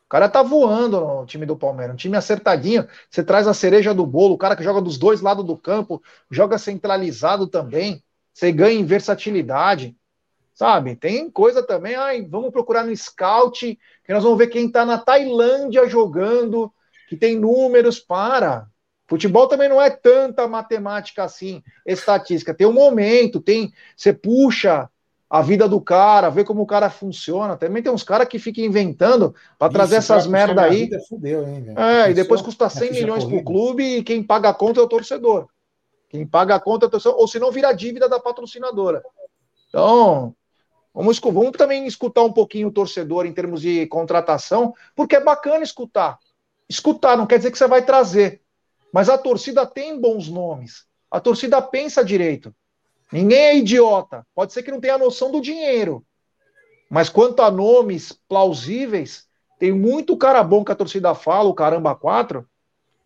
Cara tá voando no time do Palmeiras, um time acertadinho. Você traz a cereja do bolo, o cara que joga dos dois lados do campo, joga centralizado também. Você ganha em versatilidade. Sabe? Tem coisa também, ai, vamos procurar no scout, que nós vamos ver quem está na Tailândia jogando, que tem números para. Futebol também não é tanta matemática assim, estatística. Tem um momento, tem. Você puxa a vida do cara, vê como o cara funciona. Também tem uns caras que ficam inventando para trazer essas merda aí. Fudeu, hein, é, e depois custa 100 milhões pro clube e quem paga a conta é o torcedor. Quem paga a conta é o torcedor, ou se não vira dívida da patrocinadora. Então, vamos, vamos também escutar um pouquinho o torcedor em termos de contratação, porque é bacana escutar. Escutar não quer dizer que você vai trazer. Mas a torcida tem bons nomes. A torcida pensa direito. Ninguém é idiota. Pode ser que não tenha noção do dinheiro. Mas quanto a nomes plausíveis, tem muito cara bom que a torcida fala, o caramba quatro,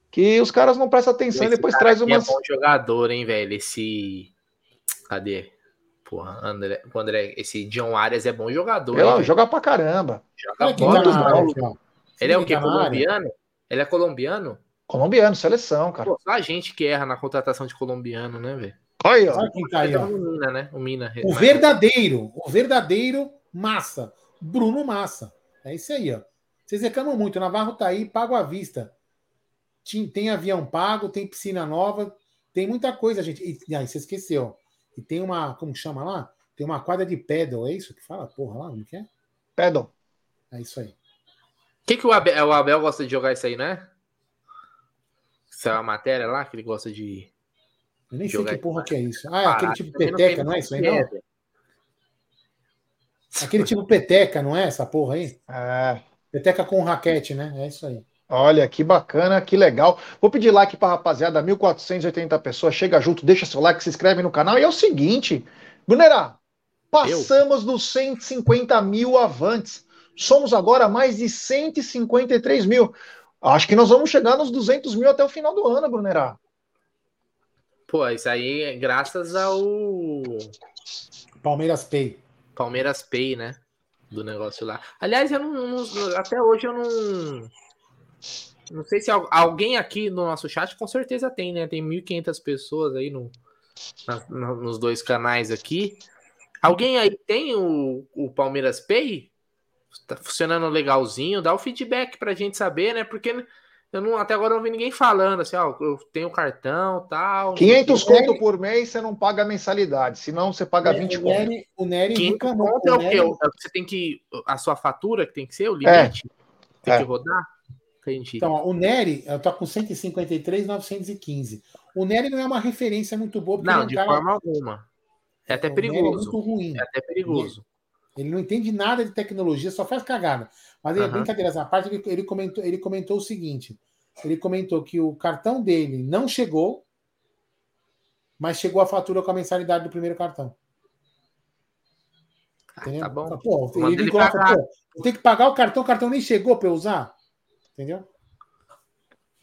que os caras não prestam atenção e depois traz uma. É bom jogador, hein, velho? Esse. Cadê? Porra, André, André, esse John Arias é bom jogador. Ele joga pra caramba. Joga bola. Ele é o que? Colombiano? Ele é colombiano? Colombiano, seleção, cara. Pô, só a gente que erra na contratação de colombiano, né, velho? Olha, Olha quem tá aí, ó. O Mina, né? O Mina. O verdadeiro, o verdadeiro Massa. Bruno Massa. É isso aí, ó. Vocês reclamam muito. Navarro tá aí, pago à vista. Tem avião pago, tem piscina nova, tem muita coisa, gente. E aí, você esqueceu. E tem uma, como chama lá? Tem uma quadra de pedal, é isso que fala? Porra, lá, como que é? Pedal. É isso aí. O que, que o Abel, o Abel gosta de jogar isso aí, né? Isso é uma matéria lá que ele gosta de eu nem sei que porra que é isso. Ah, é aquele tipo peteca, não é isso aí, não? Aquele tipo peteca, não é essa porra aí? É. Peteca com raquete, né? É isso aí. Olha, que bacana, que legal. Vou pedir like para rapaziada, 1480 pessoas. Chega junto, deixa seu like, se inscreve no canal. E é o seguinte, Brunerá, passamos Eu? dos 150 mil avantes. Somos agora mais de 153 mil. Acho que nós vamos chegar nos 200 mil até o final do ano, Brunerá. Pô, isso aí é graças ao. Palmeiras Pay. Palmeiras Pay, né? Do negócio lá. Aliás, eu não, não, até hoje eu não. Não sei se alguém aqui no nosso chat com certeza tem, né? Tem 1.500 pessoas aí no, na, nos dois canais aqui. Alguém aí tem o, o Palmeiras Pay? Tá funcionando legalzinho? Dá o feedback pra gente saber, né? Porque eu não, até agora não vi ninguém falando assim, ó, eu tenho cartão tal. 500 conto por mês você não paga mensalidade, senão você paga é, 20 o Nery, o Nery 500 conto é o quê? É você tem que. A sua fatura que tem que ser o limite? É. Tem é. que rodar? Entendi. Então, ó, o Nery, eu tô com 153,915. O Nery não é uma referência muito boa. Não, é de cara... forma alguma. É até o perigoso. É muito ruim. É até perigoso. Ele não entende nada de tecnologia, só faz cagada. Mas uhum. brincadeiras à parte, ele, ele, comentou, ele comentou o seguinte: ele comentou que o cartão dele não chegou, mas chegou a fatura com a mensalidade do primeiro cartão. Ah, Entendeu? Tá bom. Pô, ele, ele coloca, pô, tem que pagar o cartão, o cartão nem chegou para eu usar. Entendeu?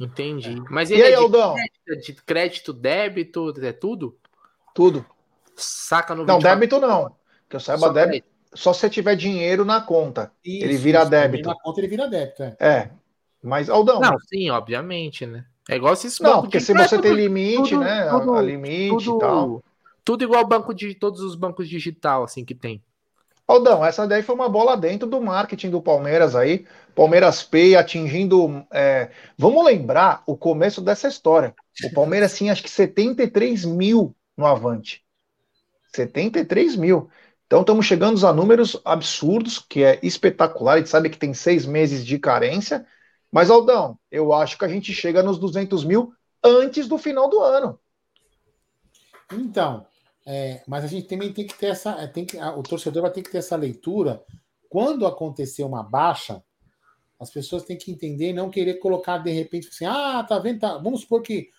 Entendi. Mas ele e aí, é de crédito, de crédito, débito, é tudo? Tudo. Saca no Não, débito não. Que eu saiba, débito só se você tiver dinheiro na conta. Isso, ele vira débito. Na conta ele vira débito, é. É. Mas, Aldão. Não, sim, obviamente, né? É igual esses Não, porque se você tem limite, tudo, né? Tudo, a, limite tudo, e tal. Tudo igual banco de todos os bancos digital, assim, que tem. Aldão, essa daí foi uma bola dentro do marketing do Palmeiras aí. Palmeiras Pay atingindo. É... Vamos lembrar o começo dessa história. O Palmeiras tinha acho que 73 mil no Avante. 73 mil. Então estamos chegando a números absurdos, que é espetacular. A gente sabe que tem seis meses de carência. Mas, Aldão, eu acho que a gente chega nos 200 mil antes do final do ano. Então, é, mas a gente também tem que ter essa. É, tem que, o torcedor vai ter que ter essa leitura. Quando acontecer uma baixa, as pessoas têm que entender e não querer colocar de repente assim, ah, tá vendo? Tá. Vamos supor que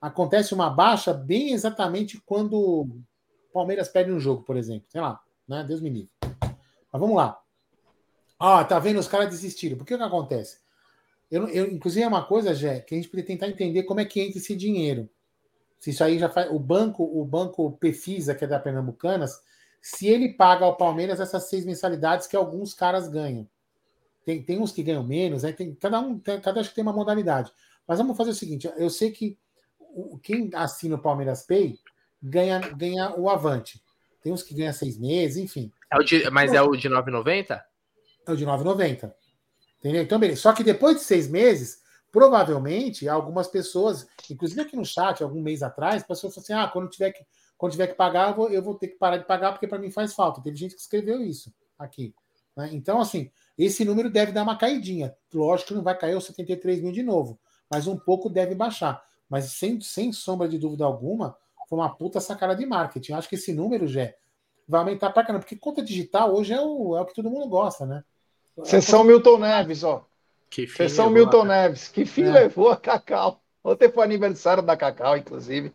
acontece uma baixa bem exatamente quando o Palmeiras perde um jogo, por exemplo. Sei lá, né? Deus me livre. Mas vamos lá. Ah, tá vendo? Os caras desistiram. Por que que acontece? Eu, eu, inclusive, é uma coisa, Jé, que a gente precisa tentar entender como é que entra esse dinheiro. Se isso aí já faz. O banco, o banco Pefisa, que é da Pernambucanas, se ele paga ao Palmeiras essas seis mensalidades que alguns caras ganham. Tem, tem uns que ganham menos, né? tem, cada um, tem, cada acho que tem uma modalidade. Mas vamos fazer o seguinte: eu sei que quem assina o Palmeiras Pay ganha, ganha o Avante. Tem uns que ganham seis meses, enfim. É de, mas é o de 9,90? É o de 9,90. Entendeu? Então, beleza. Só que depois de seis meses, provavelmente algumas pessoas, inclusive aqui no chat, algum mês atrás, pessoas falaram assim: ah, quando tiver que, quando tiver que pagar, eu vou, eu vou ter que parar de pagar porque para mim faz falta. Teve gente que escreveu isso aqui. Né? Então, assim, esse número deve dar uma caidinha. Lógico que não vai cair os 73 mil de novo, mas um pouco deve baixar. Mas sem, sem sombra de dúvida alguma, foi uma puta sacada de marketing. Eu acho que esse número, já vai aumentar pra caramba, porque conta digital hoje é o, é o que todo mundo gosta, né? Sessão é Milton Neves, ó. Que Sessão Milton a... Neves. Que fim é. levou a Cacau. Ontem foi aniversário da Cacau, inclusive.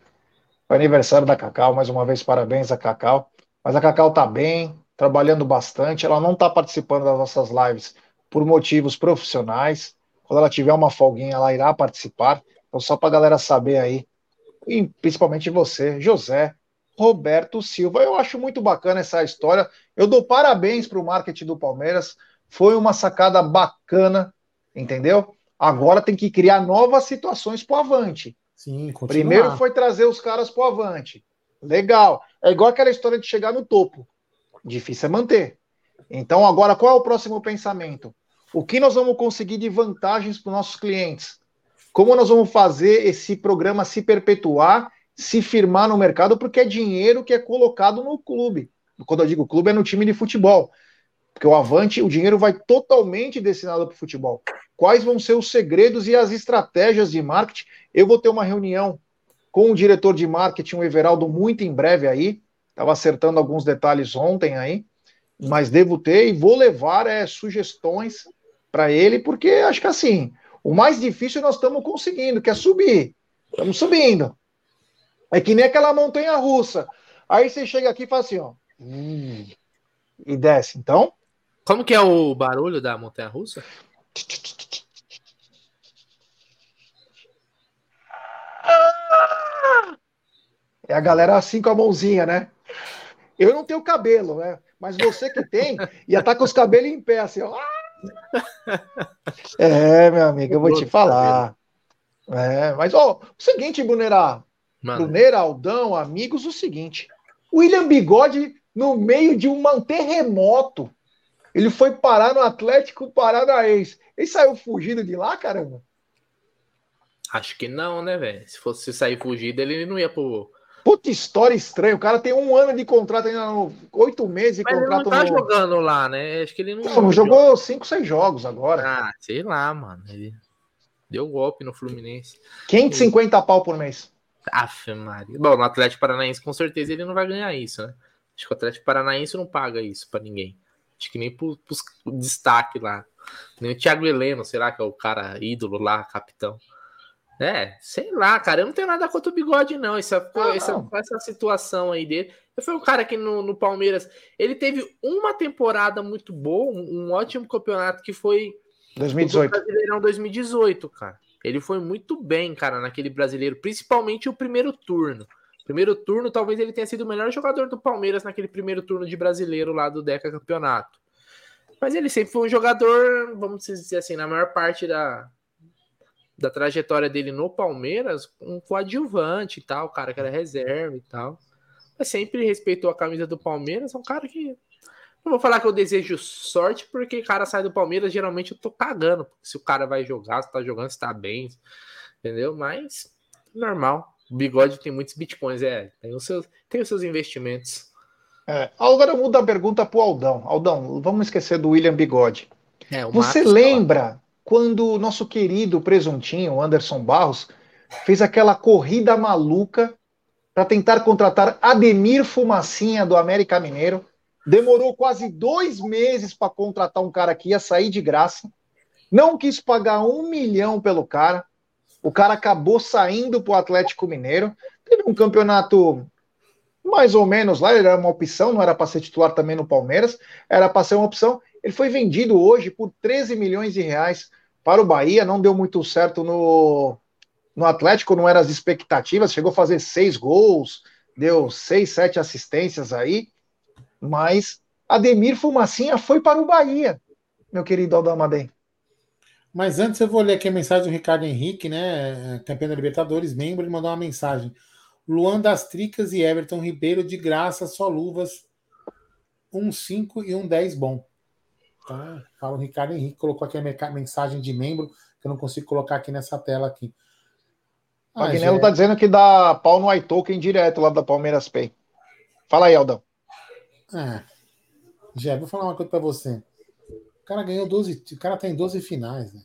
Foi aniversário da Cacau, mais uma vez, parabéns a Cacau. Mas a Cacau tá bem, trabalhando bastante. Ela não está participando das nossas lives por motivos profissionais. Quando ela tiver uma folguinha, ela irá participar. Então, só para a galera saber aí, e principalmente você, José Roberto Silva. Eu acho muito bacana essa história. Eu dou parabéns para o marketing do Palmeiras. Foi uma sacada bacana, entendeu? Agora tem que criar novas situações para o Avante. Sim, Primeiro foi trazer os caras para o Avante. Legal. É igual aquela história de chegar no topo. Difícil é manter. Então, agora, qual é o próximo pensamento? O que nós vamos conseguir de vantagens para os nossos clientes? Como nós vamos fazer esse programa se perpetuar, se firmar no mercado, porque é dinheiro que é colocado no clube. Quando eu digo clube, é no time de futebol. Porque o Avante, o dinheiro vai totalmente destinado para o futebol. Quais vão ser os segredos e as estratégias de marketing? Eu vou ter uma reunião com o diretor de marketing, o Everaldo, muito em breve aí, Estava acertando alguns detalhes ontem aí, mas devo ter e vou levar é, sugestões para ele, porque acho que assim, o mais difícil nós estamos conseguindo, que é subir. Estamos subindo. É que nem aquela montanha russa. Aí você chega aqui e fala assim, ó. Hum, e desce. Então. Como que é o barulho da montanha russa? É a galera assim com a mãozinha, né? Eu não tenho cabelo, né? Mas você que tem, ia estar tá com os cabelos em pé, assim, ó. É, meu amigo, eu vou te falar. É, mas, ó, o seguinte, Brunerá. Brunerá, Aldão, amigos, o seguinte. William Bigode, no meio de um terremoto, ele foi parar no Atlético Paranaense. Ele saiu fugindo de lá, caramba? Acho que não, né, velho? Se fosse sair fugido, ele não ia pro Puta história estranha. O cara tem um ano de contrato ainda, oito meses de Mas contrato. Ele não tá no... jogando lá, né? Acho que ele não. Não jogou cinco, seis jogos agora. Ah, sei lá, mano. Ele deu golpe no Fluminense. 550 pau por mês. Aff, Maria. Bom, no Atlético Paranaense, com certeza, ele não vai ganhar isso, né? Acho que o Atlético Paranaense não paga isso para ninguém. Acho que nem pro, pros destaque lá. Nem o Thiago Heleno, será que é o cara ídolo lá, capitão? É, sei lá, cara. Eu não tenho nada contra o bigode, não. Essa, essa, não. essa situação aí dele. Foi um cara que no, no, Palmeiras ele teve uma temporada muito boa, um, um ótimo campeonato que foi 2018. o Brasileirão 2018, cara. Ele foi muito bem, cara, naquele brasileiro, principalmente o primeiro turno. Primeiro turno, talvez ele tenha sido o melhor jogador do Palmeiras naquele primeiro turno de brasileiro lá do Deca Campeonato. Mas ele sempre foi um jogador, vamos dizer assim, na maior parte da, da trajetória dele no Palmeiras, um coadjuvante e tal, cara que era reserva e tal. Mas sempre respeitou a camisa do Palmeiras, é um cara que. Não vou falar que eu desejo sorte, porque cara sai do Palmeiras, geralmente eu tô cagando. Se o cara vai jogar, se tá jogando, se tá bem, entendeu? Mas, normal. O bigode tem muitos bitcoins, é. Tem os seus, tem os seus investimentos. É, agora muda a pergunta pro Aldão. Aldão, vamos esquecer do William Bigode. É, Você lembra quando o nosso querido presuntinho, Anderson Barros, fez aquela corrida maluca para tentar contratar Ademir Fumacinha do América Mineiro. Demorou quase dois meses para contratar um cara que ia sair de graça. Não quis pagar um milhão pelo cara. O cara acabou saindo para o Atlético Mineiro. Teve um campeonato mais ou menos lá, ele era uma opção, não era para ser titular também no Palmeiras, era para ser uma opção. Ele foi vendido hoje por 13 milhões de reais para o Bahia, não deu muito certo no, no Atlético, não eram as expectativas, chegou a fazer seis gols, deu seis, sete assistências aí, mas Ademir Fumacinha foi para o Bahia, meu querido Aldamadem. Mas antes eu vou ler aqui a mensagem do Ricardo Henrique, né? Campeão da Libertadores, membro, ele mandou uma mensagem. Luan das Tricas e Everton Ribeiro de graça, só luvas. um 5 e um 10 bom. Então, fala o Ricardo Henrique, colocou aqui a mensagem de membro, que eu não consigo colocar aqui nessa tela aqui. Ah, o Agnello está dizendo que dá pau no iToken direto lá da Palmeiras Pay. Fala aí, Aldão. É. Jé, vou falar uma coisa para você. O cara ganhou 12. O cara tem tá 12 finais, né?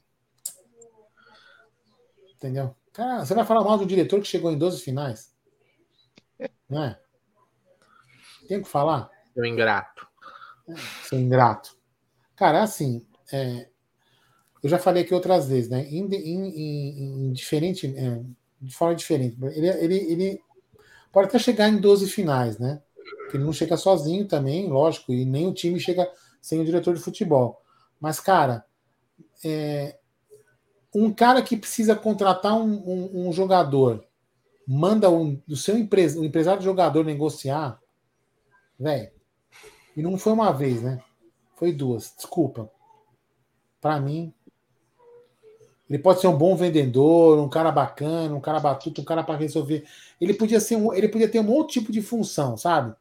Entendeu? Cara, você vai falar mal do diretor que chegou em 12 finais? Não é? Tem que falar? Seu ingrato. É, seu ingrato. Cara, assim, é, eu já falei aqui outras vezes, né? Em, em, em, diferente, é, de forma diferente. Ele, ele, ele pode até chegar em 12 finais, né? Porque ele não chega sozinho também, lógico, e nem o time chega sem o diretor de futebol. Mas, cara, é, um cara que precisa contratar um, um, um jogador, manda um, o seu empresa, empresário do jogador negociar, velho. E não foi uma vez, né? Foi duas. Desculpa. Para mim, ele pode ser um bom vendedor, um cara bacana, um cara batuto, um cara para resolver. Ele podia ser um, ele podia ter um outro tipo de função, sabe?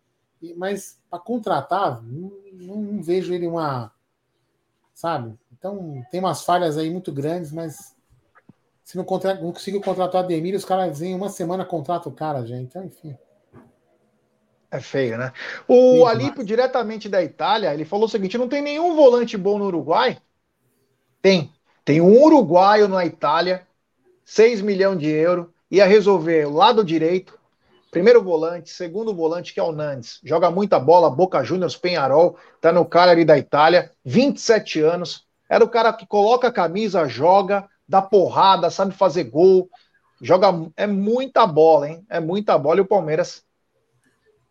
Mas para contratar, não, não, vejo ele uma, sabe? Então tem umas falhas aí muito grandes, mas se não, contra, não conseguiu contratar Ademir, os caras em uma semana contratam o cara, gente. Então, enfim. É feio, né? O Alipo, mas... diretamente da Itália, ele falou o seguinte: não tem nenhum volante bom no Uruguai? Tem. Tem um uruguaio na Itália, 6 milhões de euros, ia resolver o lado direito, primeiro volante, segundo volante, que é o Nantes. Joga muita bola, Boca Juniors, Penharol, tá no Cagliari da Itália, 27 anos. Era o cara que coloca a camisa, joga, dá porrada, sabe fazer gol. Joga, é muita bola, hein? É muita bola e o Palmeiras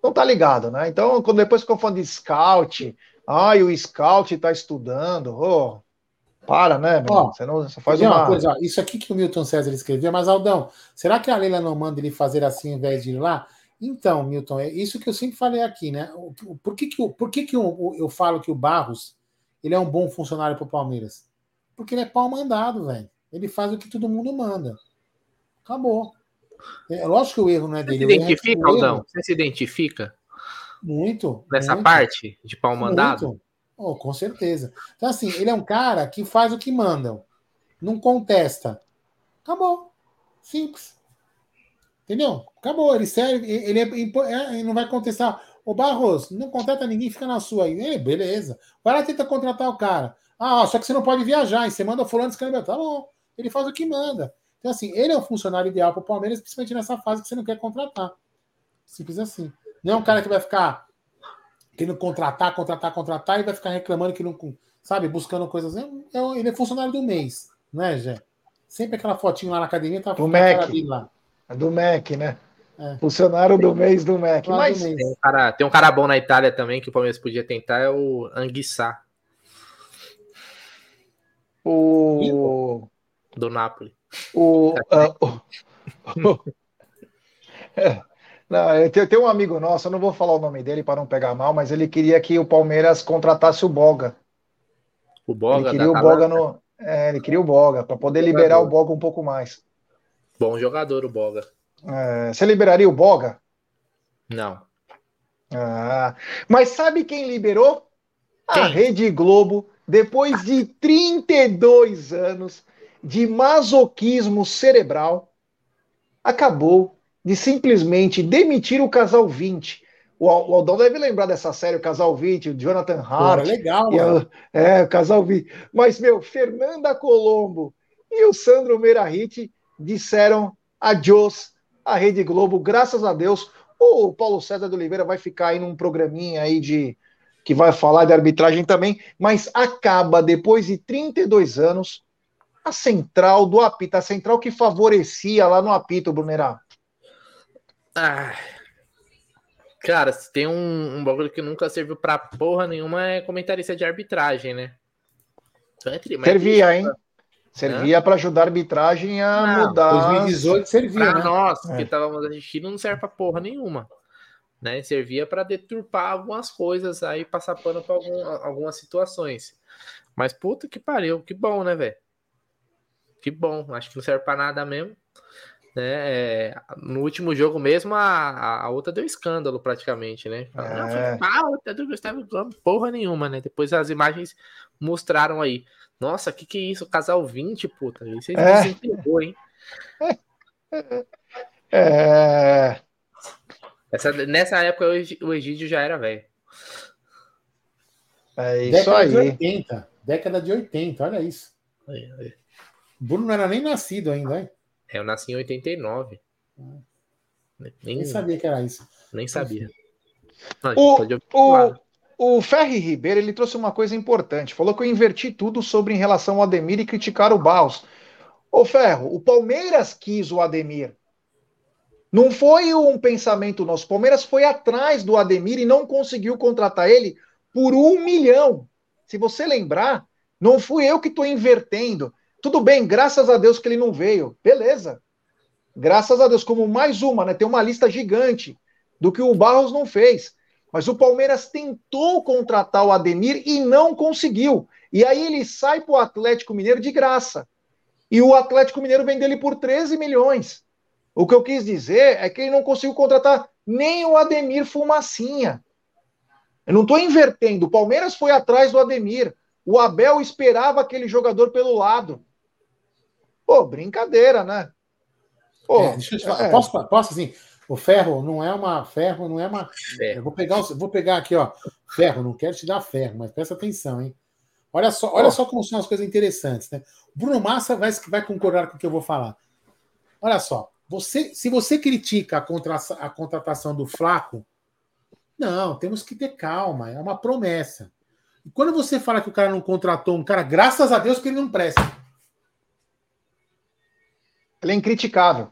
não tá ligado, né? Então, quando depois ficam falando de scout, ai, o scout tá estudando, oh, para, né, meu? Ó, você não você faz uma... uma coisa. Ó, isso aqui que o Milton César escreveu, mas Aldão, será que a Leila não manda ele fazer assim ao invés de ir lá? Então, Milton, é isso que eu sempre falei aqui, né? Por que, que, por que, que eu, eu falo que o Barros ele é um bom funcionário para o Palmeiras? Porque ele é pau mandado, velho. Ele faz o que todo mundo manda. Acabou. É, lógico que o erro não é dele. Você se identifica, Aldão? Você se identifica? Muito. Nessa muito, parte de pau mandado? Muito. Oh, com certeza. Então, assim, ele é um cara que faz o que mandam. Não contesta. Acabou. Simples. Entendeu? Acabou. Ele serve. Ele, é, é, ele não vai contestar. Ô Barros, não contrata ninguém, fica na sua aí. É, beleza. Vai lá tenta contratar o cara. Ah, só que você não pode viajar. E você manda fulano escrever. Tá bom. Ele faz o que manda. Então, assim, ele é o funcionário ideal para o Palmeiras, principalmente nessa fase que você não quer contratar. Simples assim. Não é um cara que vai ficar querendo contratar, contratar, contratar e vai ficar reclamando que não, sabe, buscando coisas. É, é, ele é funcionário do mês, né, Jé? Sempre aquela fotinho lá na academia tá do Mac. Lá. É do Mac, né? É. Funcionário do mês do Mac. Mas do mês. Tem, um cara, tem um cara bom na Itália também que o Palmeiras podia tentar, é o Anguissá. O. Do Napoli. O. Uh, o... é. Não, eu tenho, um amigo nosso, eu não vou falar o nome dele para não pegar mal, mas ele queria que o Palmeiras contratasse o Boga. O Boga? Ele queria o Boga no. É, ele queria o Boga, para poder jogador. liberar o Boga um pouco mais. Bom jogador, o Boga. É, você liberaria o Boga? Não. Ah, mas sabe quem liberou? Quem? A Rede Globo, depois de 32 anos de masoquismo cerebral, acabou de simplesmente demitir o casal 20. O, Aldão deve lembrar dessa série, o Casal 20, o Jonathan Hart. Pô, é legal, a, É, o Casal 20. Mas, meu, Fernanda Colombo e o Sandro Meirahit disseram adiós à Rede Globo, graças a Deus. O Paulo César de Oliveira vai ficar aí num programinha aí de que vai falar de arbitragem também, mas acaba depois de 32 anos a central do apito, a central que favorecia lá no apito, Brunerá. Ah, cara, se tem um, um bagulho que nunca serviu pra porra nenhuma é comentarista de arbitragem, né? Então é servia, hein? Servia para ajudar a arbitragem a não, mudar. 2018 servia. Pra né? nós, é. que estávamos assistindo, não serve pra porra nenhuma. Né? Servia para deturpar algumas coisas aí, passar pano pra algum, algumas situações. Mas puta que pariu, que bom, né, velho? Que bom, acho que não serve pra nada mesmo. Né? No último jogo mesmo, a, a outra deu escândalo praticamente, né? Não, É. foi falta do Gustavo Gomes, porra nenhuma, né? Depois as imagens mostraram aí. Nossa, que que é isso? Casal 20, puta. Isso É. desentregou, hein? É, Essa, nessa época o Egídio já era velho. é isso Década de aí. 80. Década de 80, olha isso. O Bruno não era nem nascido ainda, hein? É, eu nasci em 89. Nem, Nem sabia que era isso. nem sabia. Não, O- O, o Ferri Ribeiro ele trouxe uma coisa importante. Falou que eu inverti tudo sobre em relação ao Ademir e criticar o Barros. Ô Ferro, o Palmeiras quis o Ademir. Não foi um pensamento nosso. O Palmeiras foi atrás do Ademir e não conseguiu contratar ele por um milhão. Se você lembrar, não fui eu que estou invertendo. Tudo bem, graças a Deus que ele não veio. Beleza. Graças a Deus, como mais uma, né? Tem uma lista gigante do que o Barros não fez. Mas o Palmeiras tentou contratar o Ademir e não conseguiu. E aí ele sai para o Atlético Mineiro de graça. E o Atlético Mineiro vendeu ele por 13 milhões. O que eu quis dizer é que ele não conseguiu contratar nem o Ademir Fumacinha. Eu não estou invertendo. O Palmeiras foi atrás do Ademir. O Abel esperava aquele jogador pelo lado. Pô, brincadeira, né? Pô, É, deixa eu te falar. é. Posso, posso assim? O ferro não é uma. Ferro não é uma. É. Eu vou pegar, vou pegar aqui, ó. Ferro, não quero te dar ferro, mas presta atenção, hein? Olha só, olha só como são as coisas interessantes, né? Bruno Massa vai, vai concordar com o que eu vou falar. Olha só, você, se você critica a, contra, a contratação do Flaco, não, temos que ter calma, é uma promessa. E quando você fala que o cara não contratou um cara, graças a Deus que ele não presta. Ele é incriticável.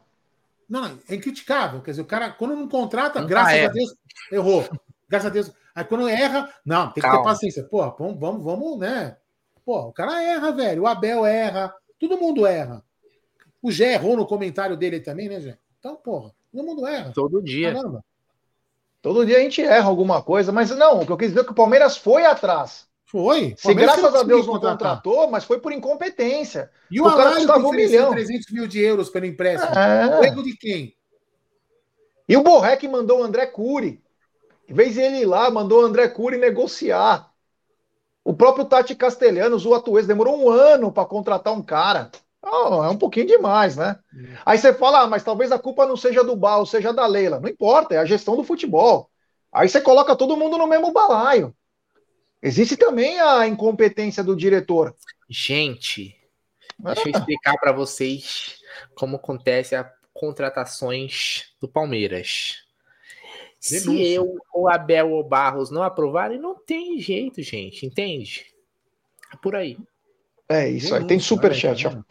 Não, não, é incriticável. Quer dizer, o cara, quando não contrata, Nunca graças erra. a Deus, errou. Graças a Deus. Aí quando erra, não, tem que ter Calma. paciência. Pô, vamos, vamos, vamos, né? Pô, o cara erra, velho. O Abel erra. Todo mundo erra. O Gé errou no comentário dele também, né, Gé? Então, porra, todo mundo erra. Todo dia. Caramba. Todo dia a gente erra alguma coisa, mas não, o que eu quis dizer é que o Palmeiras foi atrás. Foi. Se graças a Deus não contratou, mas foi por incompetência. E o, o cara custava que um milhão. 300 mil de euros pelo empréstimo. É. erro de quem? E o Borré mandou o André Cury. Em vez de ele ir lá, mandou o André Cury negociar. O próprio Tati Castelhanos, o Atuês, demorou um ano para contratar um cara. Oh, é um pouquinho demais, né? Aí você fala, ah, mas talvez a culpa não seja do Bal, seja da Leila. Não importa, é a gestão do futebol. Aí você coloca todo mundo no mesmo balaio. Existe também a incompetência do diretor. Gente, deixa eu explicar para vocês como acontece as contratações do Palmeiras. Se Denúncia. eu, o Abel ou Barros não aprovarem, não tem jeito, gente, entende? É por aí. É isso aí. Tem Denúncia, superchat, aí, ó.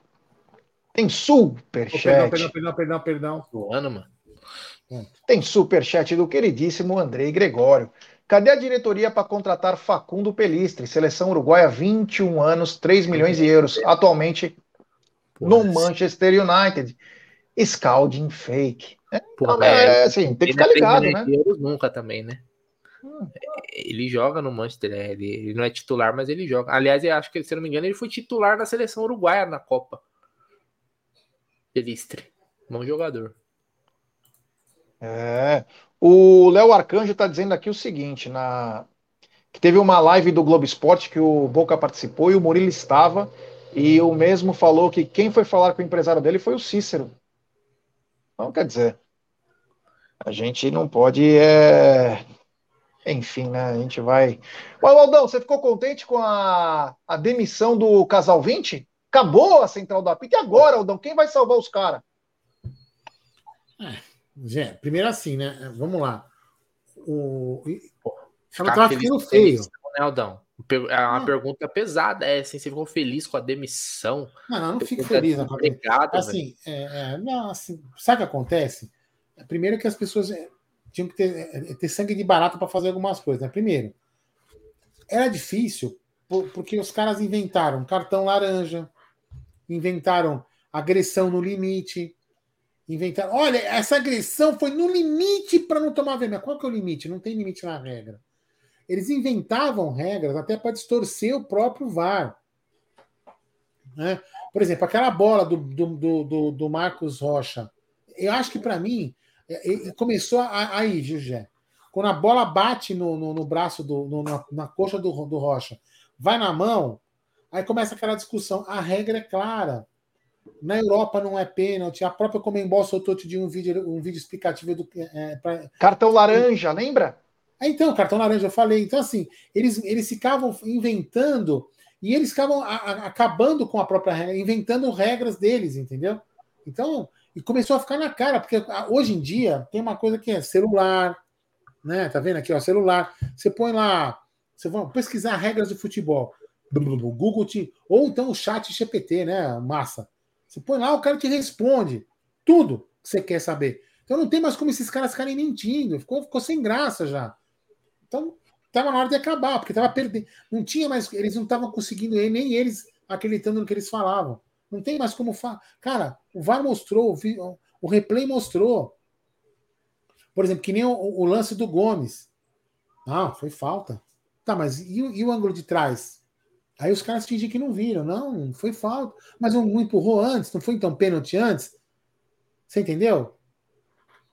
Tem superchat. Perdão, perdão, perdão, perdão, perdão. Zoando, mano. Tem superchat do queridíssimo Andrei Gregório. Cadê a diretoria para contratar Facundo Pelistre? Seleção uruguaia, 21 anos, 3 milhões de euros. Atualmente no Porra, Manchester United. Scalding fake. porra, Não, é, é, assim, tem que ficar é ligado, né? euros nunca também, né? Hum. Ele joga no Manchester, né? ele, ele não é titular, mas ele joga. Aliás, eu acho que, se não me engano, ele foi titular da seleção uruguaia na Copa. Pelistre. Bom jogador. É. O Léo Arcanjo está dizendo aqui o seguinte: na... que teve uma live do Globo Esporte que o Boca participou e o Murilo estava, e o mesmo falou que quem foi falar com o empresário dele foi o Cícero. Então, quer dizer, a gente não pode. É... Enfim, né? A gente vai. Mas, Aldão, você ficou contente com a, a demissão do Casal 20? Acabou a central da PIT. E agora, Aldão? Quem vai salvar os caras? Gente, primeiro assim, né? Vamos lá. O... Ela tava feliz feio. né, Aldão? É uma Não. pergunta pesada, é assim, você ficou feliz com a demissão? Não, não, não fico feliz. cabeça. desempregado, velho. Assim, é, é, não, assim, sabe o que acontece? Primeiro que as pessoas é, tinham que ter, é, ter sangue de barata para fazer algumas coisas. Né? Primeiro, era difícil por- porque os caras inventaram cartão laranja, inventaram agressão no limite, inventaram. Olha, essa agressão foi no limite para não tomar vermelho. Qual que é o limite? Não tem limite na regra. Eles inventavam regras até para distorcer o próprio VAR. Né? Por exemplo, aquela bola do, do, do, do- Marcos Rocha. eu acho que para mim é, começou aí, José. Quando a bola bate no, no, no braço do no, na, na, coxa do, do Rocha, vai na mão, aí começa aquela discussão. A regra é clara. Na Europa não é pênalti. A própria Comembol soltou te um vídeo, um vídeo explicativo do é, pra... cartão laranja, lembra? É, então, cartão laranja, eu falei. Então, assim, eles, eles ficavam inventando e eles ficavam a, a, acabando com a própria regra, inventando regras deles, entendeu? Então, e começou a ficar na cara, porque hoje em dia tem uma coisa que é celular, né? Tá vendo aqui, ó, celular. Você põe lá, você vai pesquisar regras de futebol. Google te. Ou então o chat GPT, né? Massa. Você põe lá, o cara te responde tudo que você quer saber. Então não tem mais como esses caras ficarem mentindo. Ficou, ficou sem graça já. Então estava na hora de acabar, porque estava perdendo. Não tinha mais. Eles não estavam conseguindo, nem eles acreditando no que eles falavam. Não tem mais como falar. Cara, o VAR mostrou, o replay mostrou. Por exemplo, que nem o, o lance do Gomes. Ah, foi falta. Tá, mas e, e, o ângulo de trás? Aí os caras fingem que não viram. Não, foi falta. Mas um empurrou antes, não foi então pênalti antes? Você entendeu?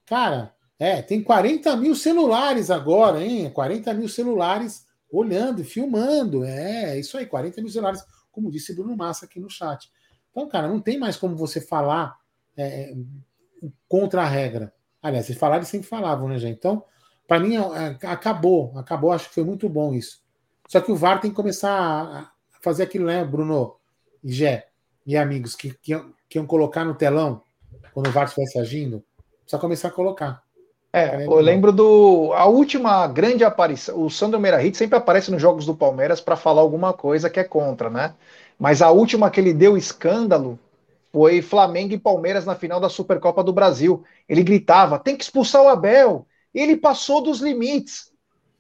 Cara, é, tem 40 mil celulares agora, hein? 40 mil celulares olhando filmando. É, isso aí, 40 mil celulares, como disse Bruno Massa aqui no chat. Então, cara, não tem mais como você falar é, contra a regra. Aliás, vocês falaram e sempre falavam, né, gente? Então, para mim, é, acabou. Acabou, acho que foi muito bom isso. Só que o VAR tem que começar a fazer aquilo, né, Bruno e Gé e amigos, que, que, que iam colocar no telão quando o VAR estivesse agindo. Só começar a colocar. É, eu lembro do. A última grande aparição. O Sandro Meirahit sempre aparece nos jogos do Palmeiras para falar alguma coisa que é contra, né? Mas a última que ele deu escândalo foi Flamengo e Palmeiras na final da Supercopa do Brasil. Ele gritava: tem que expulsar o Abel. Ele passou dos limites.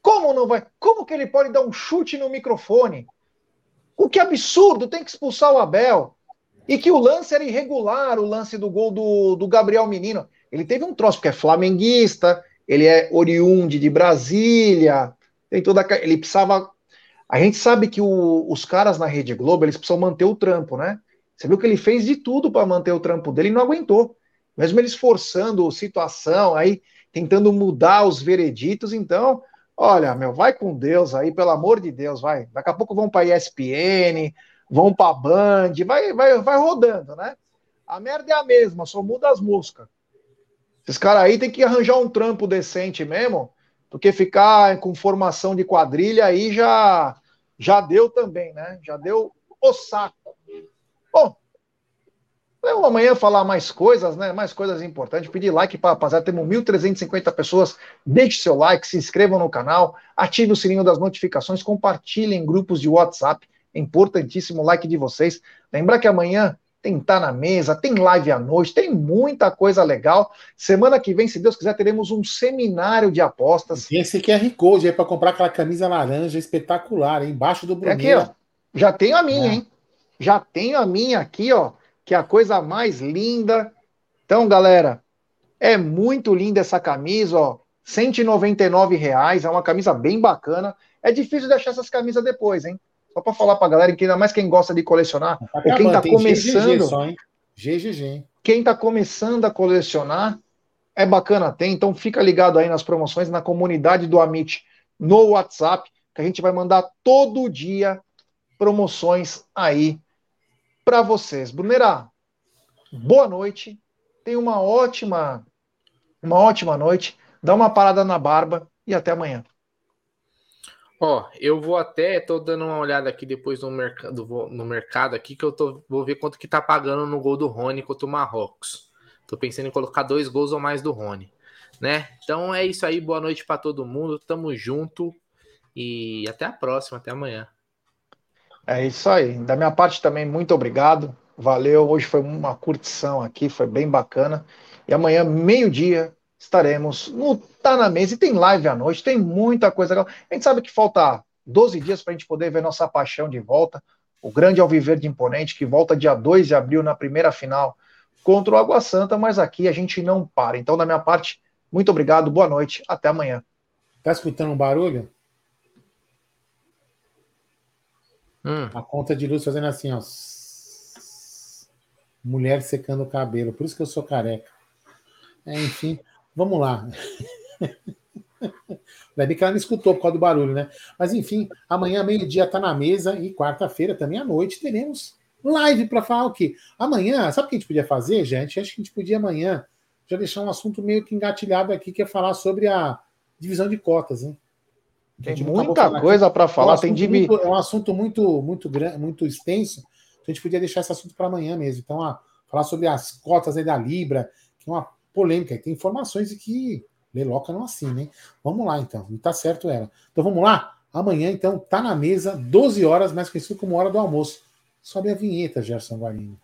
Como não vai? Como que ele pode dar um chute no microfone? O que absurdo, tem que expulsar o Abel. E que o lance era irregular, o lance do gol do, do Gabriel Menino. Ele teve um troço, porque é flamenguista, ele é oriundo de Brasília, tem toda ele precisava a gente sabe que o, os caras na Rede Globo, eles precisam manter o trampo, né? Você viu que ele fez de tudo para manter o trampo dele e não aguentou. Mesmo ele esforçando situação, aí tentando mudar os vereditos, então, olha, meu, vai com Deus aí, pelo amor de Deus, vai. Daqui a pouco vão para ESPN, vão para Band, vai, vai, vai rodando, né? A merda é a mesma, só muda as músicas. Esses caras aí tem que arranjar um trampo decente mesmo, porque ficar com formação de quadrilha aí já já deu também, né? Já deu o saco. Bom, eu amanhã falar mais coisas, né? Mais coisas importantes. Pedir like para rapaziada. Temos 1.350 pessoas. Deixe seu like, se inscrevam no canal, ative o sininho das notificações, compartilhem em grupos de WhatsApp. É importantíssimo o like de vocês. Lembrar que amanhã tem Tá na Mesa, tem live à noite, tem muita coisa legal. Semana que vem, se Deus quiser, teremos um seminário de apostas. E esse QR Code aí para comprar aquela camisa laranja espetacular, hein? embaixo do Bruno. É aqui, ó. Já tenho a minha, é. hein? Já tenho a minha aqui, ó, que é a coisa mais linda. Então, galera, é muito linda essa camisa, ó. 199 reais, é uma camisa bem bacana. É difícil de achar essas camisas depois, hein? Só para falar para a galera que ainda mais quem gosta de colecionar, tá ou quem está começando. GGG só, hein? GGG. Quem está começando a colecionar, é bacana ter, então fica ligado aí nas promoções na comunidade do Amit no WhatsApp, que a gente vai mandar todo dia promoções aí para vocês. Brunerá, boa noite. Tenha uma ótima uma ótima noite. Dá uma parada na barba e até amanhã. Ó, eu vou até, tô dando uma olhada aqui depois no mercado, no mercado aqui, que eu tô, vou ver quanto que tá pagando no gol do Rony contra o Marrocos. Tô pensando em colocar dois gols ou mais do Rony, né? Então é isso aí, boa noite para todo mundo, tamo junto e até a próxima, até amanhã. É isso aí, da minha parte também, muito obrigado, valeu, hoje foi uma curtição aqui, foi bem bacana, e amanhã, meio-dia, estaremos no Tá na Mesa e tem live à noite, tem muita coisa. A gente sabe que falta 12 dias para a gente poder ver nossa paixão de volta. O grande Alviverde Imponente, que volta dia 2 de abril na primeira final contra o Água Santa, mas aqui a gente não para. Então, da minha parte, muito obrigado, boa noite, até amanhã. Tá escutando um barulho? Hum. A conta de luz fazendo assim, ó. Mulher secando o cabelo. Por isso que eu sou careca. É, enfim, vamos lá. Ainda bem que ela não escutou por causa do barulho, né? Mas enfim, amanhã, meio-dia, tá na mesa e quarta-feira, também à noite, teremos live para falar o quê? Amanhã, sabe o que a gente podia fazer, gente? Acho que a gente podia amanhã já deixar um assunto meio que engatilhado aqui, que é falar sobre a divisão de cotas, hein? Tem muita coisa para falar. É um, tem muito, é um assunto muito, muito, grande, muito extenso. A gente podia deixar esse assunto para amanhã mesmo. Então, a, falar sobre as cotas aí da Libra, que é uma polêmica. Tem informações que Leloca não assina, hein? Vamos lá, então. E tá certo ela. Então vamos lá? Amanhã, então, tá na mesa, 12 horas, mais conhecido como hora do almoço. Sobe a vinheta, Gerson Guarino.